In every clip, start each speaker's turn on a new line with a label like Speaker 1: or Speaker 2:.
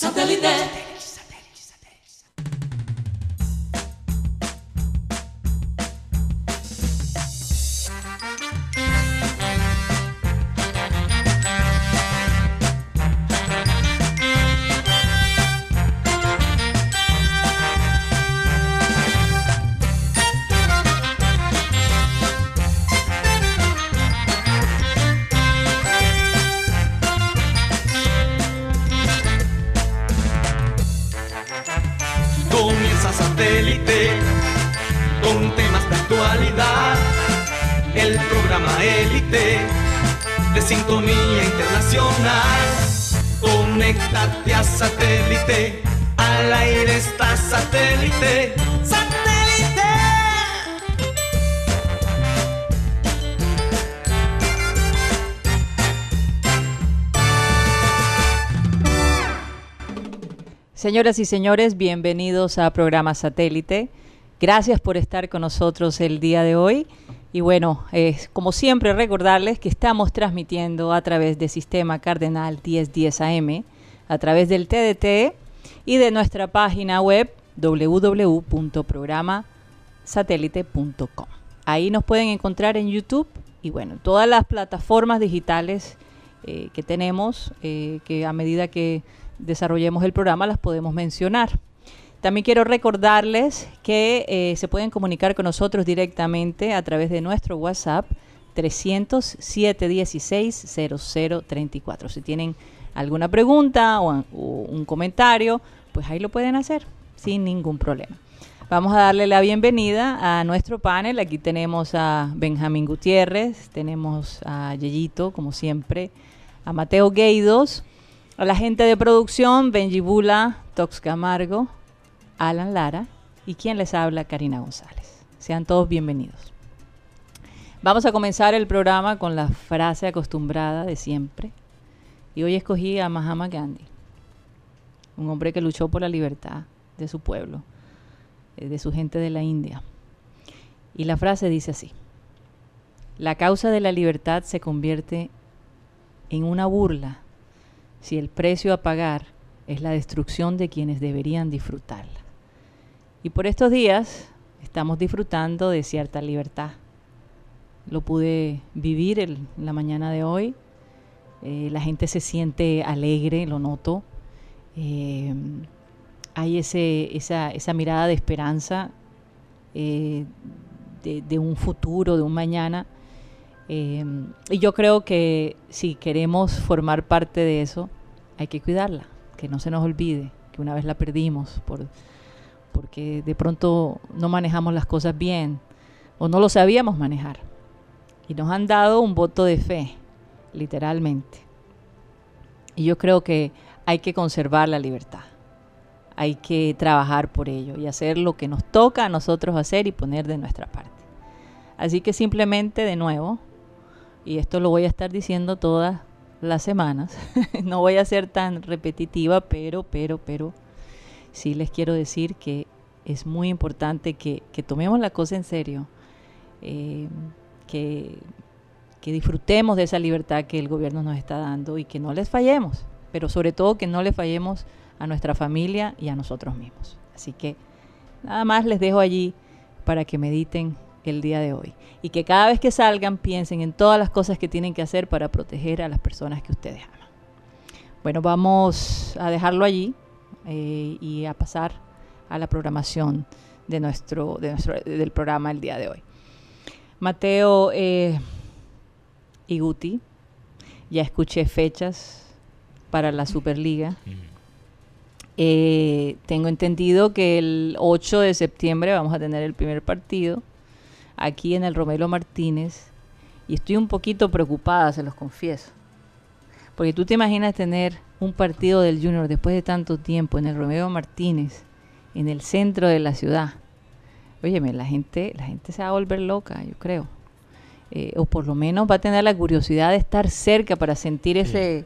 Speaker 1: Satellite.
Speaker 2: Señoras y señores, bienvenidos a programa Satélite. Gracias por estar con nosotros el día de hoy. Y bueno, como siempre, recordarles que estamos transmitiendo a través del sistema Cardenal 1010 AM, a través del TDT y de nuestra página web www.programasatélite.com. Ahí nos pueden encontrar en YouTube y bueno, todas las plataformas digitales eh, que tenemos, eh, que a medida que desarrollemos el programa las podemos mencionar. También quiero recordarles que eh, se pueden comunicar con nosotros directamente a través de nuestro WhatsApp 307 16 0034. Si tienen alguna pregunta o, un comentario, pues ahí lo pueden hacer sin ningún problema. Vamos a darle la bienvenida a nuestro panel. Aquí tenemos a Benjamín Gutiérrez, tenemos a Yeyito, como siempre, a Mateo Gueidos, a la gente de producción, Benji Bula, Tox Camargo, Alan Lara y quien les habla, Karina González. Sean todos bienvenidos. Vamos a comenzar el programa con la frase acostumbrada de siempre. Y hoy escogí a Mahatma Gandhi, un hombre que luchó por la libertad de su pueblo, eh, de su gente de la India. Y la frase dice así, la causa de la libertad se convierte en una burla si el precio a pagar es la destrucción de quienes deberían disfrutarla. Y por estos días estamos disfrutando de cierta libertad. Lo pude vivir en la mañana de hoy. Eh, la gente se siente alegre, lo noto. Eh, hay ese, esa, esa, mirada de esperanza eh, de, de, un futuro, de un mañana Em, y yo creo que si queremos formar parte de eso, hay que cuidarla, que no se nos olvide que una vez la perdimos por, porque de pronto no manejamos las cosas bien o no lo sabíamos manejar. Y nos han dado un voto de fe, literalmente. Y yo creo que hay que conservar la libertad. Hay que trabajar por ello y hacer lo que nos toca a nosotros hacer y poner de nuestra parte. Así que simplemente, de nuevo, y esto lo voy a estar diciendo todas las semanas, no voy a ser tan repetitiva, pero, pero, pero, sí les quiero decir que es muy importante que, tomemos la cosa en serio, eh, que, que disfrutemos de esa libertad que el gobierno nos está dando y que no les fallemos, pero sobre todo que no les fallemos a nuestra familia y a nosotros mismos. Así que nada más les dejo allí para que mediten el día de hoy. Y que cada vez que salgan piensen en todas las cosas que tienen que hacer para proteger a las personas que ustedes aman. Bueno, vamos a dejarlo allí eh, y a pasar a la programación de nuestro, de nuestro del programa el día de hoy. Mateo eh, y Guti, ya escuché fechas para la Superliga. Eh, tengo entendido que el 8 de septiembre vamos a tener el primer partido aquí en el Romero Martínez y estoy un poquito preocupada, se los confieso. Porque tú te imaginas tener un partido del Junior después de tanto tiempo en el Romero Martínez, en el centro de la ciudad. Óyeme, la gente, la gente se va a volver loca, yo creo. Eh, o por lo menos va a tener la curiosidad de estar cerca para sentir ese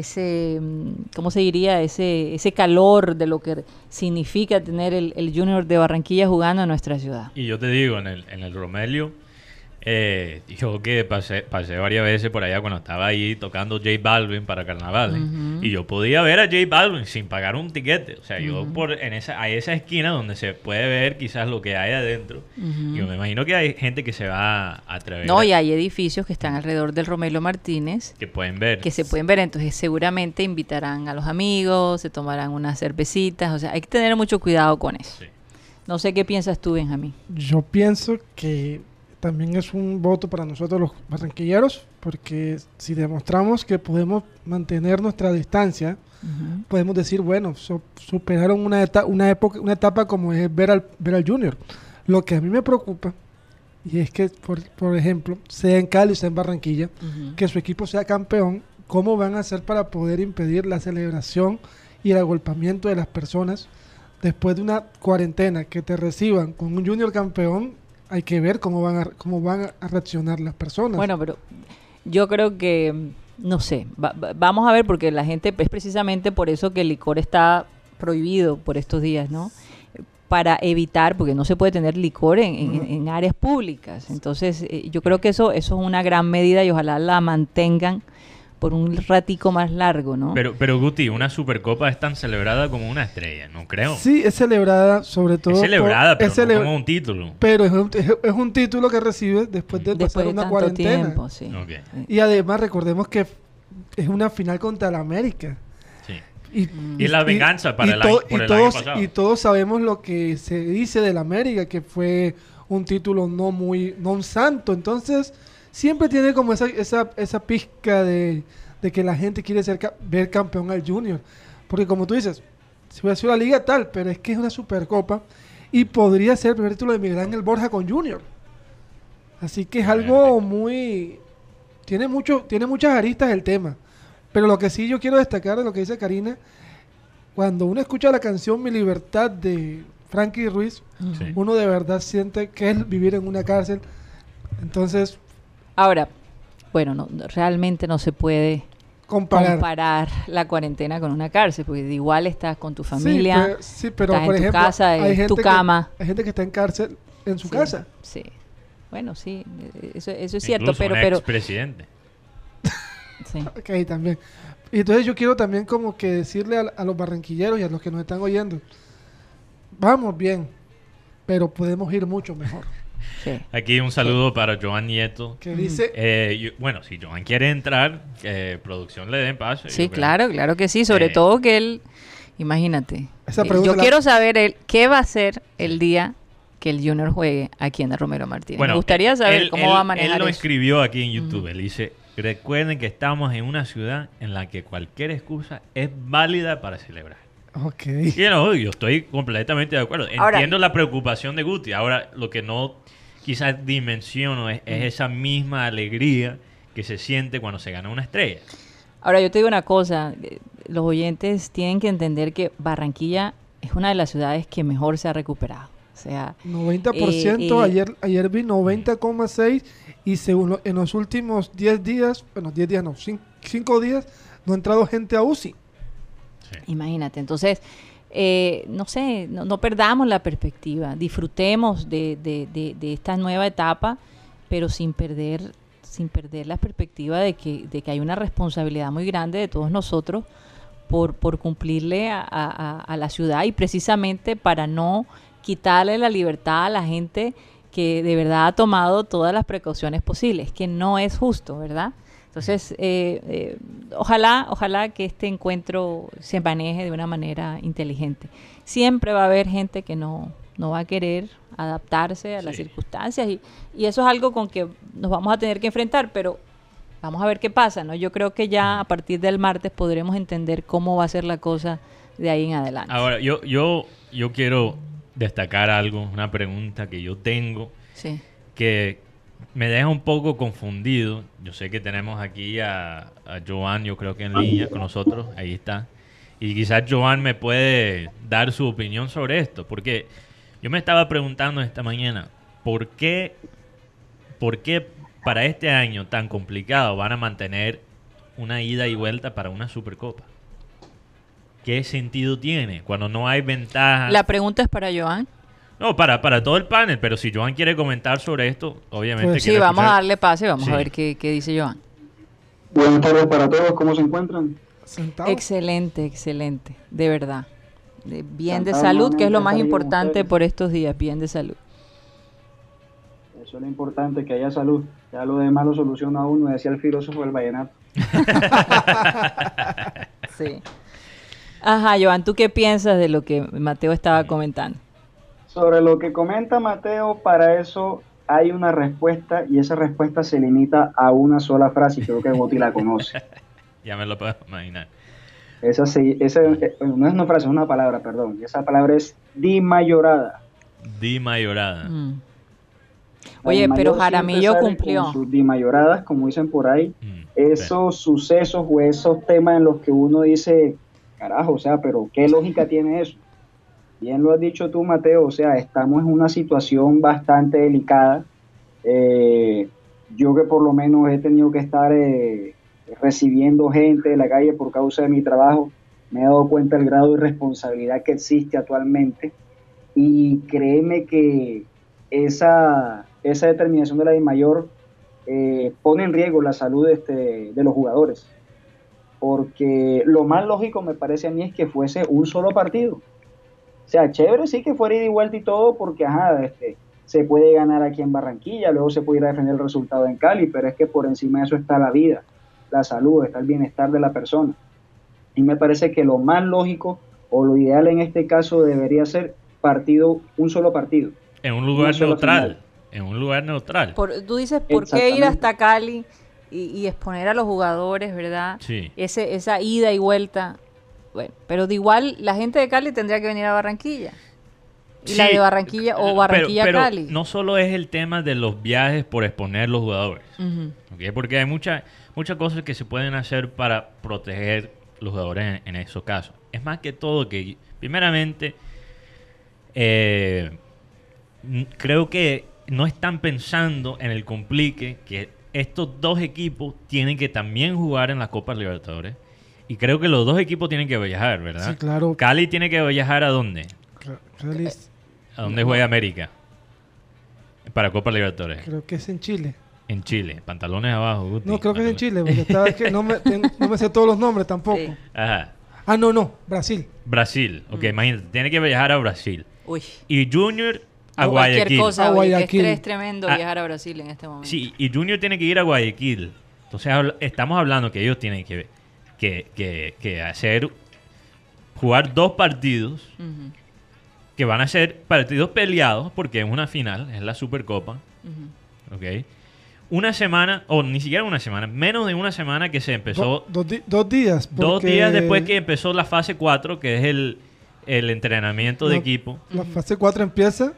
Speaker 2: ese, mm, ¿cómo se diría? Ese, ese calor de lo que significa tener el, Junior de Barranquilla jugando en nuestra ciudad.
Speaker 3: Y yo te digo, en el, en el Romelio,
Speaker 1: Eh, yo que pasé, pasé varias veces por allá cuando estaba ahí tocando J Balvin para carnaval. Y yo podía ver a J Balvin sin pagar un tiquete. O sea, yo por en esa, a esa esquina donde se puede ver quizás lo que hay adentro. Yo me imagino que hay gente que se va a atrever.
Speaker 2: No, y hay edificios que están alrededor del Romelo Martínez.
Speaker 1: Que pueden ver.
Speaker 2: Que se pueden ver. Entonces seguramente invitarán a los amigos, se tomarán unas cervecitas. O sea, hay que tener mucho cuidado con eso. No sé qué piensas tú, Benjamín.
Speaker 3: Yo pienso que también es un voto para nosotros los barranquilleros, porque si demostramos que podemos mantener nuestra distancia, podemos decir, bueno, superaron una, etapa, una, época, una etapa como es ver al, ver al Junior. Lo que a mí me preocupa, y es que, por, por ejemplo, sea en Cali sea en Barranquilla, que su equipo sea campeón, ¿cómo van a hacer para poder impedir la celebración y el agolpamiento de las personas después de una cuarentena que te reciban con un Junior campeón? Hay que ver cómo van a, cómo van a reaccionar las personas.
Speaker 2: Bueno, pero yo creo que, no sé, vamos a ver porque la gente, es precisamente por eso que el licor está prohibido por estos días, ¿no? Para evitar, porque no se puede tener licor en, áreas públicas. Entonces, eh, yo creo que eso, eso es una gran medida y ojalá la mantengan por un ratico más largo, ¿no?
Speaker 1: Pero, pero Guti, una Supercopa es tan celebrada como una estrella, ¿no creo?
Speaker 3: Sí, es celebrada sobre todo. Es
Speaker 1: celebrada, pero no como un título.
Speaker 3: Pero es un, es, un, título que recibe después de pasar una cuarentena. Tiempo, sí. Y además recordemos que es una final contra la América.
Speaker 1: Sí. Y, la venganza para el, año, por
Speaker 3: todos,
Speaker 1: pasado.
Speaker 3: Y todos sabemos lo que se dice de la América, que fue un título no muy, no un santo. Entonces siempre tiene como esa, esa, esa pizca de, que la gente quiere ser, ver campeón al Junior. Porque como tú dices, si hubiera sido la liga tal, pero es que es una supercopa y podría ser el primer título de Miguel Ángel Borja con Junior. Así que es algo muy... Tiene, mucho, tiene muchas aristas el tema. Pero lo que sí yo quiero destacar de lo que dice Karina, cuando uno escucha la canción Mi Libertad de Frankie Ruiz, uno de verdad siente que es vivir en una cárcel. Entonces,
Speaker 2: Ahora, bueno, no, realmente no se puede comparar. la cuarentena con una cárcel, porque igual estás con tu familia, sí, pero, estás en tu casa, en tu cama.
Speaker 3: hay gente que está en cárcel en su casa.
Speaker 2: Sí, bueno, sí, eso, eso es cierto, pero... Un pero
Speaker 1: presidente.
Speaker 3: sí. Ok, también. Y entonces yo quiero también como que decirle a, a los barranquilleros y a los que nos están oyendo, vamos bien, pero podemos ir mucho mejor.
Speaker 1: Aquí un saludo para Joan Nieto.
Speaker 3: Que dice...
Speaker 1: Eh, bueno, si Joan quiere entrar, que producción le den paso.
Speaker 2: Sí, claro, claro que sí. Sobre eh, todo que él, imagínate. Eh, yo quiero saber él, qué va a hacer el día que el Junior juegue aquí en el Romero Martínez. Me gustaría saber cómo va a manejar
Speaker 1: Él lo escribió aquí en YouTube. Él dice, recuerden que estamos en una ciudad en la que cualquier excusa es válida para celebrar.
Speaker 3: Ok.
Speaker 1: yo estoy completamente de acuerdo. Entiendo la preocupación de Guti. Ahora, lo que no quizás dimensiono es, esa misma alegría que se siente cuando se gana una estrella.
Speaker 2: Ahora, yo te digo una cosa. Los oyentes tienen que entender que Barranquilla es una de las ciudades que mejor se ha recuperado. O sea,
Speaker 3: 90%, eh, eh, ayer, ayer vi 90,6% y según en los últimos 10 días, bueno, 10 días no, 5 días, no ha entrado gente a UCI.
Speaker 2: Imagínate, entonces, eh, no sé, no, perdamos la perspectiva, disfrutemos de, de, de, esta nueva etapa, pero sin perder, sin perder la perspectiva de que, de hay una responsabilidad muy grande de todos nosotros por, por cumplirle a, a, la ciudad y precisamente para no quitarle la libertad a la gente que de verdad ha tomado todas las precauciones posibles, que no es justo, ¿verdad? Entonces, eh, eh, ojalá, ojalá que este encuentro se maneje de una manera inteligente. Siempre va a haber gente que no, no va a querer adaptarse a las circunstancias y, y, eso es algo con que nos vamos a tener que enfrentar, pero vamos a ver qué pasa, ¿no? Yo creo que ya a partir del martes podremos entender cómo va a ser la cosa de ahí en adelante.
Speaker 1: Ahora, yo, yo, yo quiero destacar algo, una pregunta que yo tengo,
Speaker 2: sí.
Speaker 1: que, me deja un poco confundido. Yo sé que tenemos aquí a, Joan, yo creo que en línea con nosotros, ahí está. Y quizás Joan me puede dar su opinión sobre esto, porque yo me estaba preguntando esta mañana, ¿por qué, por qué para este año tan complicado van a mantener una ida y vuelta para una Supercopa? ¿Qué sentido tiene cuando no hay ventaja?
Speaker 2: La pregunta es para Joan.
Speaker 1: No, para, para todo el panel, pero si Joan quiere comentar sobre esto, obviamente.
Speaker 3: Pues
Speaker 2: Sí, vamos a darle pase, vamos
Speaker 1: Sí.
Speaker 2: a ver qué, qué dice Joan.
Speaker 4: Buenas tardes para todos, ¿cómo se encuentran?
Speaker 3: Sentado.
Speaker 2: Excelente, excelente, de verdad. De- bien de salud, que es lo más importante por estos días, bien de salud.
Speaker 4: Eso es lo importante, que haya salud. Ya lo demás lo soluciona uno, decía el filósofo del vallenato.
Speaker 2: Sí. Ajá, Joan, ¿tú qué piensas de lo que Mateo estaba comentando?
Speaker 4: Sobre lo que comenta Mateo, para eso hay una respuesta y esa respuesta se limita a una sola frase y creo que Goti la conoce.
Speaker 1: Ya me lo puedo imaginar.
Speaker 4: Esa, se- esa eh, no es una frase, es una palabra, perdón. Y esa palabra es dimayorada.
Speaker 1: Di mayorada.
Speaker 2: Mm. Oye, pero Jaramillo cumplió.
Speaker 4: Con sus dimayoradas, como dicen por ahí,
Speaker 1: Mm,
Speaker 4: esos sucesos o esos temas en los que uno dice, carajo, o sea, pero ¿qué lógica tiene eso? Bien lo has dicho tú, Mateo, o sea, estamos en una situación bastante delicada. Eh, yo que por lo menos he tenido que estar eh, recibiendo gente de la calle por causa de mi trabajo, me he dado cuenta del grado de responsabilidad que existe actualmente y créeme que esa, esa determinación de la de mayor eh, pone en riesgo la salud este, de los jugadores. Porque lo más lógico me parece a mí es que fuese un solo partido. O sea, chévere sí que fuera ida y vuelta y todo, porque ajá, este, se puede ganar aquí en Barranquilla, luego se puede ir a defender el resultado en Cali, pero es que por encima de eso está la vida, la salud, está el bienestar de la persona. Y me parece que lo más lógico o lo ideal en este caso debería ser partido, un solo partido.
Speaker 1: En un lugar neutral.
Speaker 4: final.
Speaker 1: En un lugar neutral.
Speaker 2: Por- tú dices, ¿por qué ir hasta Cali y, y exponer a los jugadores, verdad?
Speaker 1: Sí.
Speaker 2: Ese, esa ida y vuelta. Bueno, pero de igual la gente de Cali tendría que venir a Barranquilla. Y la de Barranquilla o Barranquilla
Speaker 1: pero
Speaker 2: Cali.
Speaker 1: No solo es el tema de los viajes por exponer los jugadores. ¿ok? Porque hay muchas muchas cosas que se pueden hacer para proteger los jugadores en, en esos casos. Es más que todo que, primeramente, eh, creo que no están pensando en el complique que estos dos equipos tienen que también jugar en la Copa Libertadores. Y creo que los dos equipos tienen que viajar, ¿verdad?
Speaker 3: Sí, claro.
Speaker 1: Cali tiene que viajar a dónde?
Speaker 3: Cla- Feliz.
Speaker 1: ¿A dónde juega América? Para Copa Libertadores.
Speaker 3: Creo que es en Chile.
Speaker 1: En Chile. Pantalones abajo. Guti.
Speaker 3: No, creo que es en Chile, porque estaba, es que no me, ten- no me sé todos los nombres tampoco.
Speaker 2: Sí.
Speaker 1: Ajá.
Speaker 3: Ah, no, no, Brasil.
Speaker 1: Brasil. Ok,
Speaker 2: Mm.
Speaker 1: imagínate. Tiene que viajar a Brasil.
Speaker 2: Uy.
Speaker 1: Y Junior a
Speaker 2: O cualquier
Speaker 1: Guayaquil.
Speaker 2: cosa,
Speaker 3: A Guayaquil.
Speaker 2: estrés tremendo
Speaker 1: Ah.
Speaker 2: viajar a Brasil en este momento.
Speaker 1: Sí, y Junior tiene que ir a Guayaquil. Entonces estamos hablando que ellos tienen que, que, que, que hacer, jugar dos partidos que van a ser partidos peleados porque es una final, es la Supercopa. Ok. Una semana, o ni siquiera una semana, menos de una semana que se empezó.
Speaker 3: Do- dos, días.
Speaker 1: dos días después que empezó la fase 4, que es el, el entrenamiento de equipo.
Speaker 3: La fase 4 empieza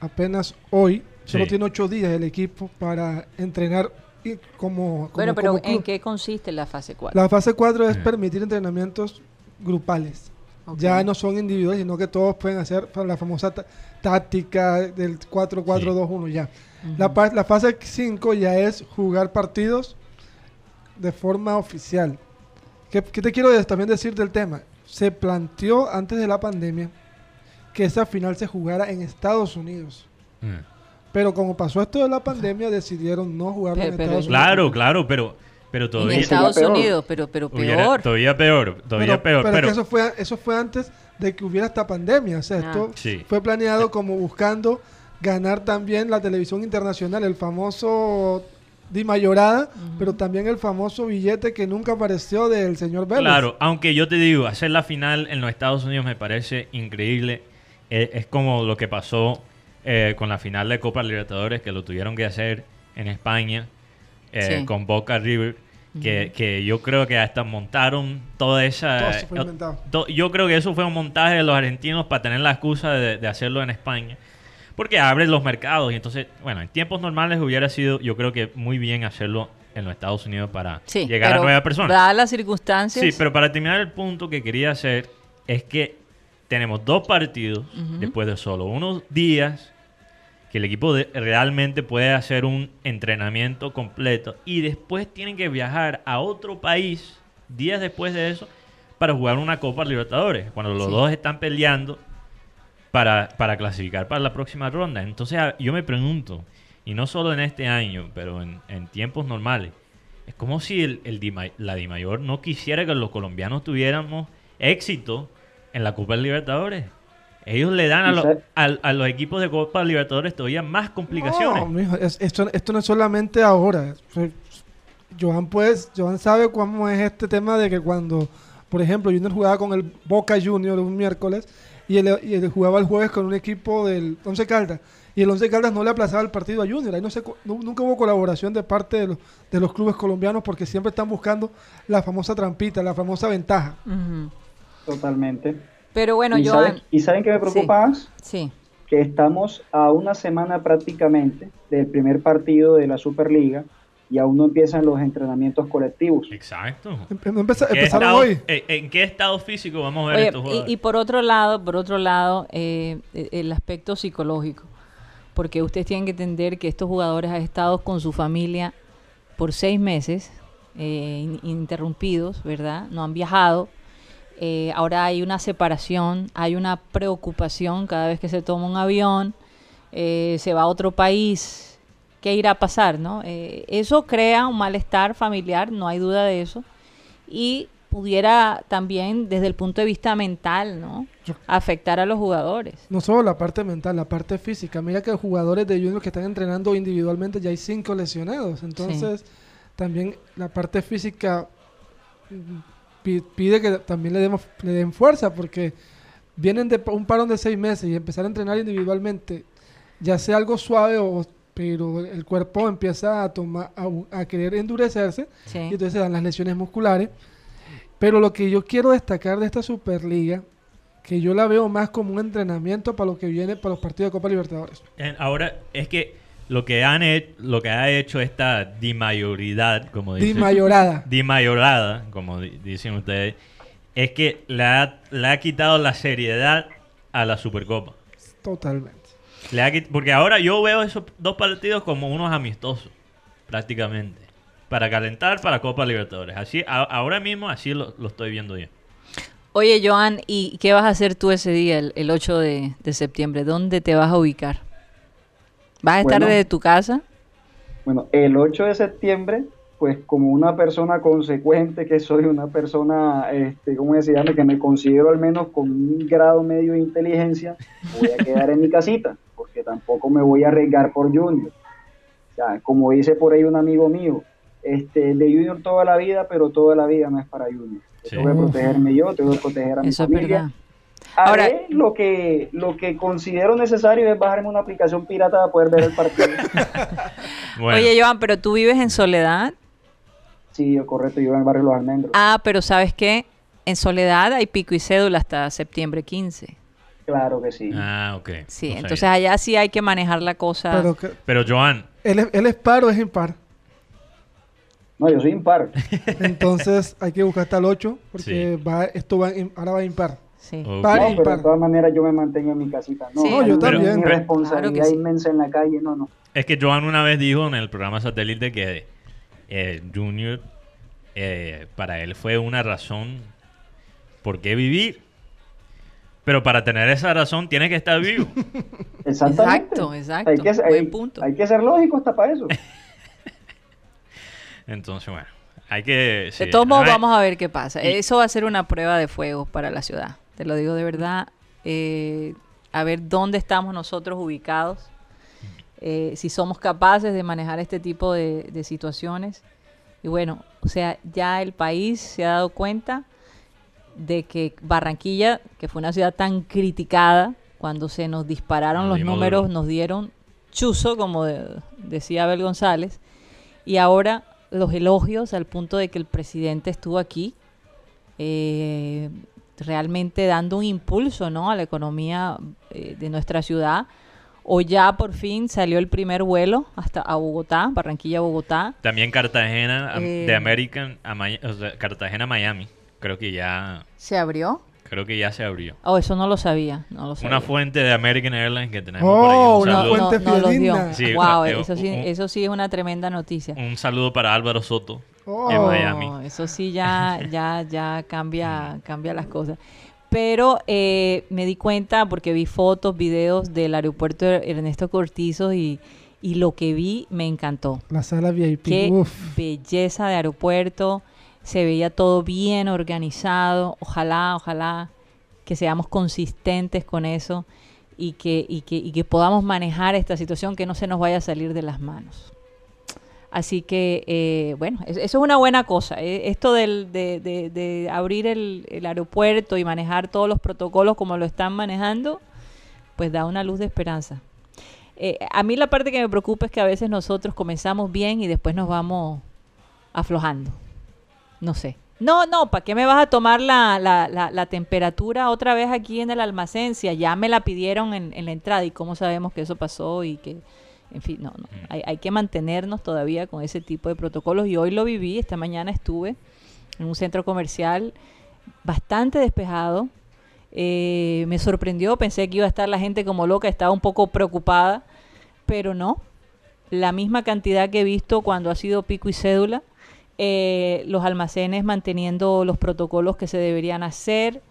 Speaker 3: apenas hoy. Solo
Speaker 1: Sí.
Speaker 3: tiene ocho días el equipo para entrenar y como, como,
Speaker 2: Bueno, pero
Speaker 3: como
Speaker 2: ¿en qué consiste la fase 4?
Speaker 3: La fase 4 es
Speaker 1: Eh.
Speaker 3: permitir entrenamientos grupales.
Speaker 2: Ok.
Speaker 3: Ya no son individuales, sino que todos pueden hacer la famosa tá- táctica del 4-4-2-1 ya. La, pa- la fase 5 ya es jugar partidos de forma oficial. ¿Qué, qué te quiero también decir del tema? Se planteó antes de la pandemia que esa final se jugara en Estados Unidos.
Speaker 1: Mm.
Speaker 3: Pero como pasó esto de la pandemia, decidieron no jugarlo
Speaker 2: Pero-
Speaker 3: en
Speaker 2: pero-
Speaker 3: Estados Unidos.
Speaker 1: Claro, claro, pero, pero
Speaker 2: En
Speaker 1: todavía,
Speaker 2: Estados
Speaker 4: peor.
Speaker 2: Unidos, pero, pero
Speaker 1: hubiera-
Speaker 2: peor.
Speaker 1: todavía peor, todavía peor.
Speaker 3: pero,
Speaker 1: Pero,
Speaker 3: es que eso fue, eso fue antes de que hubiera esta pandemia. O sea,
Speaker 2: Ah.
Speaker 3: esto
Speaker 1: Sí.
Speaker 3: fue planeado como buscando ganar también la televisión internacional, el famoso Di Mayorada, pero también el famoso billete que nunca apareció del señor Vélez.
Speaker 1: Claro, aunque yo te digo, hacer la final en los Estados Unidos me parece increíble. Eh, es como lo que pasó eh, con la final de Copa Libertadores, que lo tuvieron que hacer en España eh,
Speaker 2: Sí.
Speaker 1: con Boca River. Que, que yo creo que hasta montaron toda esa...
Speaker 3: Todo eso fue
Speaker 1: eh,
Speaker 3: inventado.
Speaker 1: to- yo creo que eso fue un montaje de los argentinos para tener la excusa de, de hacerlo en España. Porque abre los mercados y entonces, bueno, en tiempos normales hubiera sido, yo creo que muy bien hacerlo en los Estados Unidos para
Speaker 2: Sí,
Speaker 1: llegar a nuevas personas.
Speaker 2: Dadas las circunstancias.
Speaker 1: Sí, pero para terminar el punto que quería hacer es que tenemos dos partidos después de solo unos días que el equipo de- realmente puede hacer un entrenamiento completo y después tienen que viajar a otro país días después de eso para jugar una Copa Libertadores. Cuando los
Speaker 2: Sí.
Speaker 1: dos están peleando para, para clasificar para la próxima ronda. Entonces yo me pregunto, y no solo en este año, pero en, en tiempos normales, es como si el, el Dima- la DIMAYOR no quisiera que los colombianos tuviéramos éxito en la Copa Libertadores. Ellos le dan a, al- a los equipos de Copa Libertadores todavía más complicaciones.
Speaker 3: No, mijo, es- esto, esto no es solamente ahora. Johan, pues, Johan sabe cómo es este tema de que cuando, por ejemplo, Junior jugaba con el Boca Junior un miércoles y él, y él jugaba el jueves con un equipo del Once Caldas y el Once Caldas no le aplazaba el partido a Junior. Ahí no se, nu- nunca hubo colaboración de parte de los, de los clubes colombianos porque siempre están buscando la famosa trampita, la famosa ventaja.
Speaker 4: Totalmente.
Speaker 2: Pero bueno,
Speaker 4: ¿Y,
Speaker 2: Joan,
Speaker 4: saben, ¿Y saben qué me preocupa más?
Speaker 2: sí.
Speaker 4: Que estamos a una semana prácticamente del primer partido de la Superliga y aún no empiezan los entrenamientos colectivos.
Speaker 1: Exacto.
Speaker 3: No empeza-
Speaker 1: ¿Qué
Speaker 3: empezaron
Speaker 1: estado-
Speaker 3: hoy.
Speaker 1: en, en qué estado físico vamos a ver
Speaker 2: Oye,
Speaker 1: estos
Speaker 2: y,
Speaker 1: jugadores?
Speaker 2: y por otro lado, por otro lado, eh, eh, el aspecto psicológico, porque ustedes tienen que entender que estos jugadores han estado con su familia por seis meses, eh, in- interrumpidos, ¿verdad? No han viajado. Eh, ahora hay una separación, hay una preocupación cada vez que se toma un avión, eh, se va a otro país, ¿qué irá a pasar, no? Eh, eso crea un malestar familiar, no hay duda de eso y pudiera también desde el punto de vista mental, ¿no? Afectar a los jugadores.
Speaker 3: No solo la parte mental, la parte física. Mira que jugadores de Junior que están entrenando individualmente ya hay cinco lesionados. Entonces, también la parte física pide que también le, demos, le den fuerza porque vienen de un parón de seis meses y empezar a entrenar individualmente, ya sea algo suave o pero el cuerpo empieza a tomar a, a querer endurecerse
Speaker 2: Sí.
Speaker 3: y entonces se dan las lesiones musculares. Pero lo que yo quiero destacar de esta Superliga, que yo la veo más como un entrenamiento para lo que viene para los partidos de Copa Libertadores.
Speaker 1: Ahora, es que lo que, han he- lo que ha hecho esta dimayoridad, como dicen,
Speaker 3: Dimayorada.
Speaker 1: dimayorada, como di- dicen ustedes, es que le ha, le ha quitado la seriedad a la Supercopa.
Speaker 3: Totalmente.
Speaker 1: Le ha quit- porque ahora yo veo esos dos partidos como unos amistosos, prácticamente. Para calentar para Copa Libertadores. Así, a- ahora mismo así lo, lo estoy viendo yo.
Speaker 2: Oye, Joan, ¿y qué vas a hacer tú ese día, el, el 8 de, de septiembre? ¿Dónde te vas a ubicar? ¿Vas a estar
Speaker 4: Bueno.
Speaker 2: desde tu casa?
Speaker 4: Bueno, el 8 de septiembre, pues como una persona consecuente que soy, una persona, este, ¿cómo llama? Que me considero al menos con un grado medio de inteligencia, voy a quedar en mi casita, porque tampoco me voy a arriesgar por Junior. O sea, como dice por ahí un amigo mío, este, de Junior toda la vida, pero toda la vida no es para Junior.
Speaker 1: Sí.
Speaker 4: Tengo que protegerme yo, tengo que proteger a mi
Speaker 2: Eso es
Speaker 4: familia.
Speaker 2: verdad.
Speaker 4: Ahora, lo que lo que considero necesario es bajarme una aplicación pirata para poder ver el partido.
Speaker 1: Bueno,
Speaker 2: Oye, Joan, pero tú vives en Soledad.
Speaker 4: sí, yo correcto, yo en el barrio Los Almendros.
Speaker 2: Ah, pero ¿sabes qué? En Soledad hay pico y cédula hasta septiembre 15.
Speaker 4: Claro que sí.
Speaker 1: ah, ok.
Speaker 2: Sí,
Speaker 1: no sabía.
Speaker 2: entonces allá sí hay que manejar la cosa.
Speaker 3: Pero que,
Speaker 1: Pero Joan,
Speaker 3: ¿él, es, ¿él es par o es impar?
Speaker 4: No, yo soy impar.
Speaker 3: Entonces hay que buscar hasta el 8 porque
Speaker 1: Sí.
Speaker 3: va, esto va ahora va impar.
Speaker 2: Sí.
Speaker 1: ok.
Speaker 3: Par
Speaker 4: No, pero de todas maneras yo me mantengo en mi casita. No,
Speaker 2: Sí.
Speaker 3: No, yo también.
Speaker 4: responsabilidad
Speaker 2: Claro sí.
Speaker 4: inmensa en la calle, no, no.
Speaker 1: Es que Joan una vez dijo en el programa satélite que eh, Junior eh, para él fue una razón por qué vivir. Pero para tener esa razón tiene que estar vivo.
Speaker 4: Exactamente.
Speaker 2: Exacto, exacto.
Speaker 4: Hay que, ser-
Speaker 2: Buen
Speaker 4: hay-
Speaker 2: punto.
Speaker 4: hay que ser lógico hasta para eso.
Speaker 1: Entonces, bueno, hay que...
Speaker 2: De todos modos, vamos a ver qué pasa.
Speaker 1: y-
Speaker 2: Eso va a ser una prueba de fuego para la ciudad. Te lo digo de verdad. Eh, a ver dónde estamos nosotros ubicados. eh, si somos capaces de manejar este tipo de, de situaciones. Y bueno, o sea, ya el país se ha dado cuenta de que Barranquilla, que fue una ciudad tan criticada, cuando se nos dispararon los números, nos dieron chuzo, como de- decía Abel González, y ahora los elogios al punto de que el presidente estuvo aquí, eh, realmente dando un impulso ¿no? a la economía eh, de nuestra ciudad. O ya por fin salió el primer vuelo hasta a Bogotá, Barranquilla, Bogotá.
Speaker 1: También Cartagena
Speaker 2: Eh,
Speaker 1: de American a Maya- o sea, Cartagena Miami. Creo que ya
Speaker 2: ¿Se abrió?
Speaker 1: creo que ya se abrió.
Speaker 2: Oh, eso no lo sabía. No lo sabía.
Speaker 1: Una fuente de American Airlines que tenemos
Speaker 3: Oh,
Speaker 1: por ahí. Un
Speaker 3: una fuente
Speaker 2: no, no los dio.
Speaker 1: Sí,
Speaker 2: wow,
Speaker 1: eh,
Speaker 2: eso sí,
Speaker 1: un-
Speaker 2: eso sí es una tremenda noticia.
Speaker 1: un saludo para Álvaro Soto.
Speaker 3: Oh.
Speaker 1: En Miami.
Speaker 2: Eso sí ya, ya, ya cambia, cambia las cosas. Pero eh, me di cuenta porque vi fotos, videos del aeropuerto de Ernesto Cortizo y, y lo que vi me encantó.
Speaker 3: La sala VIP.
Speaker 2: Qué
Speaker 3: uf.
Speaker 2: belleza de aeropuerto. Se veía todo bien organizado. Ojalá, ojalá que seamos consistentes con eso y que, y que, y que podamos manejar esta situación que no se nos vaya a salir de las manos. Así que, eh, bueno, es- eso es una buena cosa. eh, Esto del- de, de- de abrir el, el aeropuerto y manejar todos los protocolos como lo están manejando, pues da una luz de esperanza. Eh, a mí la parte que me preocupa es que a veces nosotros comenzamos bien y después nos vamos aflojando. No sé. No, no, ¿para qué me vas a tomar la, la- la- la temperatura otra vez aquí en el almacén? Ya me la pidieron en, en la entrada y cómo sabemos que eso pasó y que, en fin, no, no. Hay, hay que mantenernos todavía con ese tipo de protocolos y hoy lo viví, esta mañana estuve en un centro comercial bastante despejado. Eh, me sorprendió, pensé que iba a estar la gente como loca, estaba un poco preocupada, pero no. La misma cantidad que he visto cuando ha sido pico y cédula. Eh, los almacenes manteniendo los protocolos que se deberían hacer.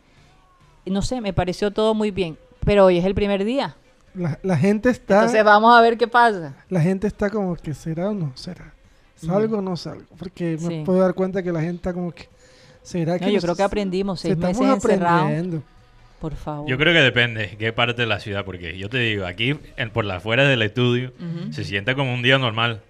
Speaker 2: No sé, me pareció todo muy bien. Pero hoy es el primer día.
Speaker 3: La, la gente está.
Speaker 2: Entonces vamos a ver qué pasa.
Speaker 3: La gente está como que será o no será. ¿Salgo o no salgo? Porque me puedo dar cuenta que la gente está como que. ¿Será que
Speaker 2: No, yo
Speaker 3: nos-
Speaker 2: creo que aprendimos
Speaker 3: se
Speaker 2: seis
Speaker 3: estamos
Speaker 2: meses encerrados. Por favor.
Speaker 1: Yo creo que depende qué parte de la ciudad, porque yo te digo, aquí en- por la afuera del estudio se siente como un día normal.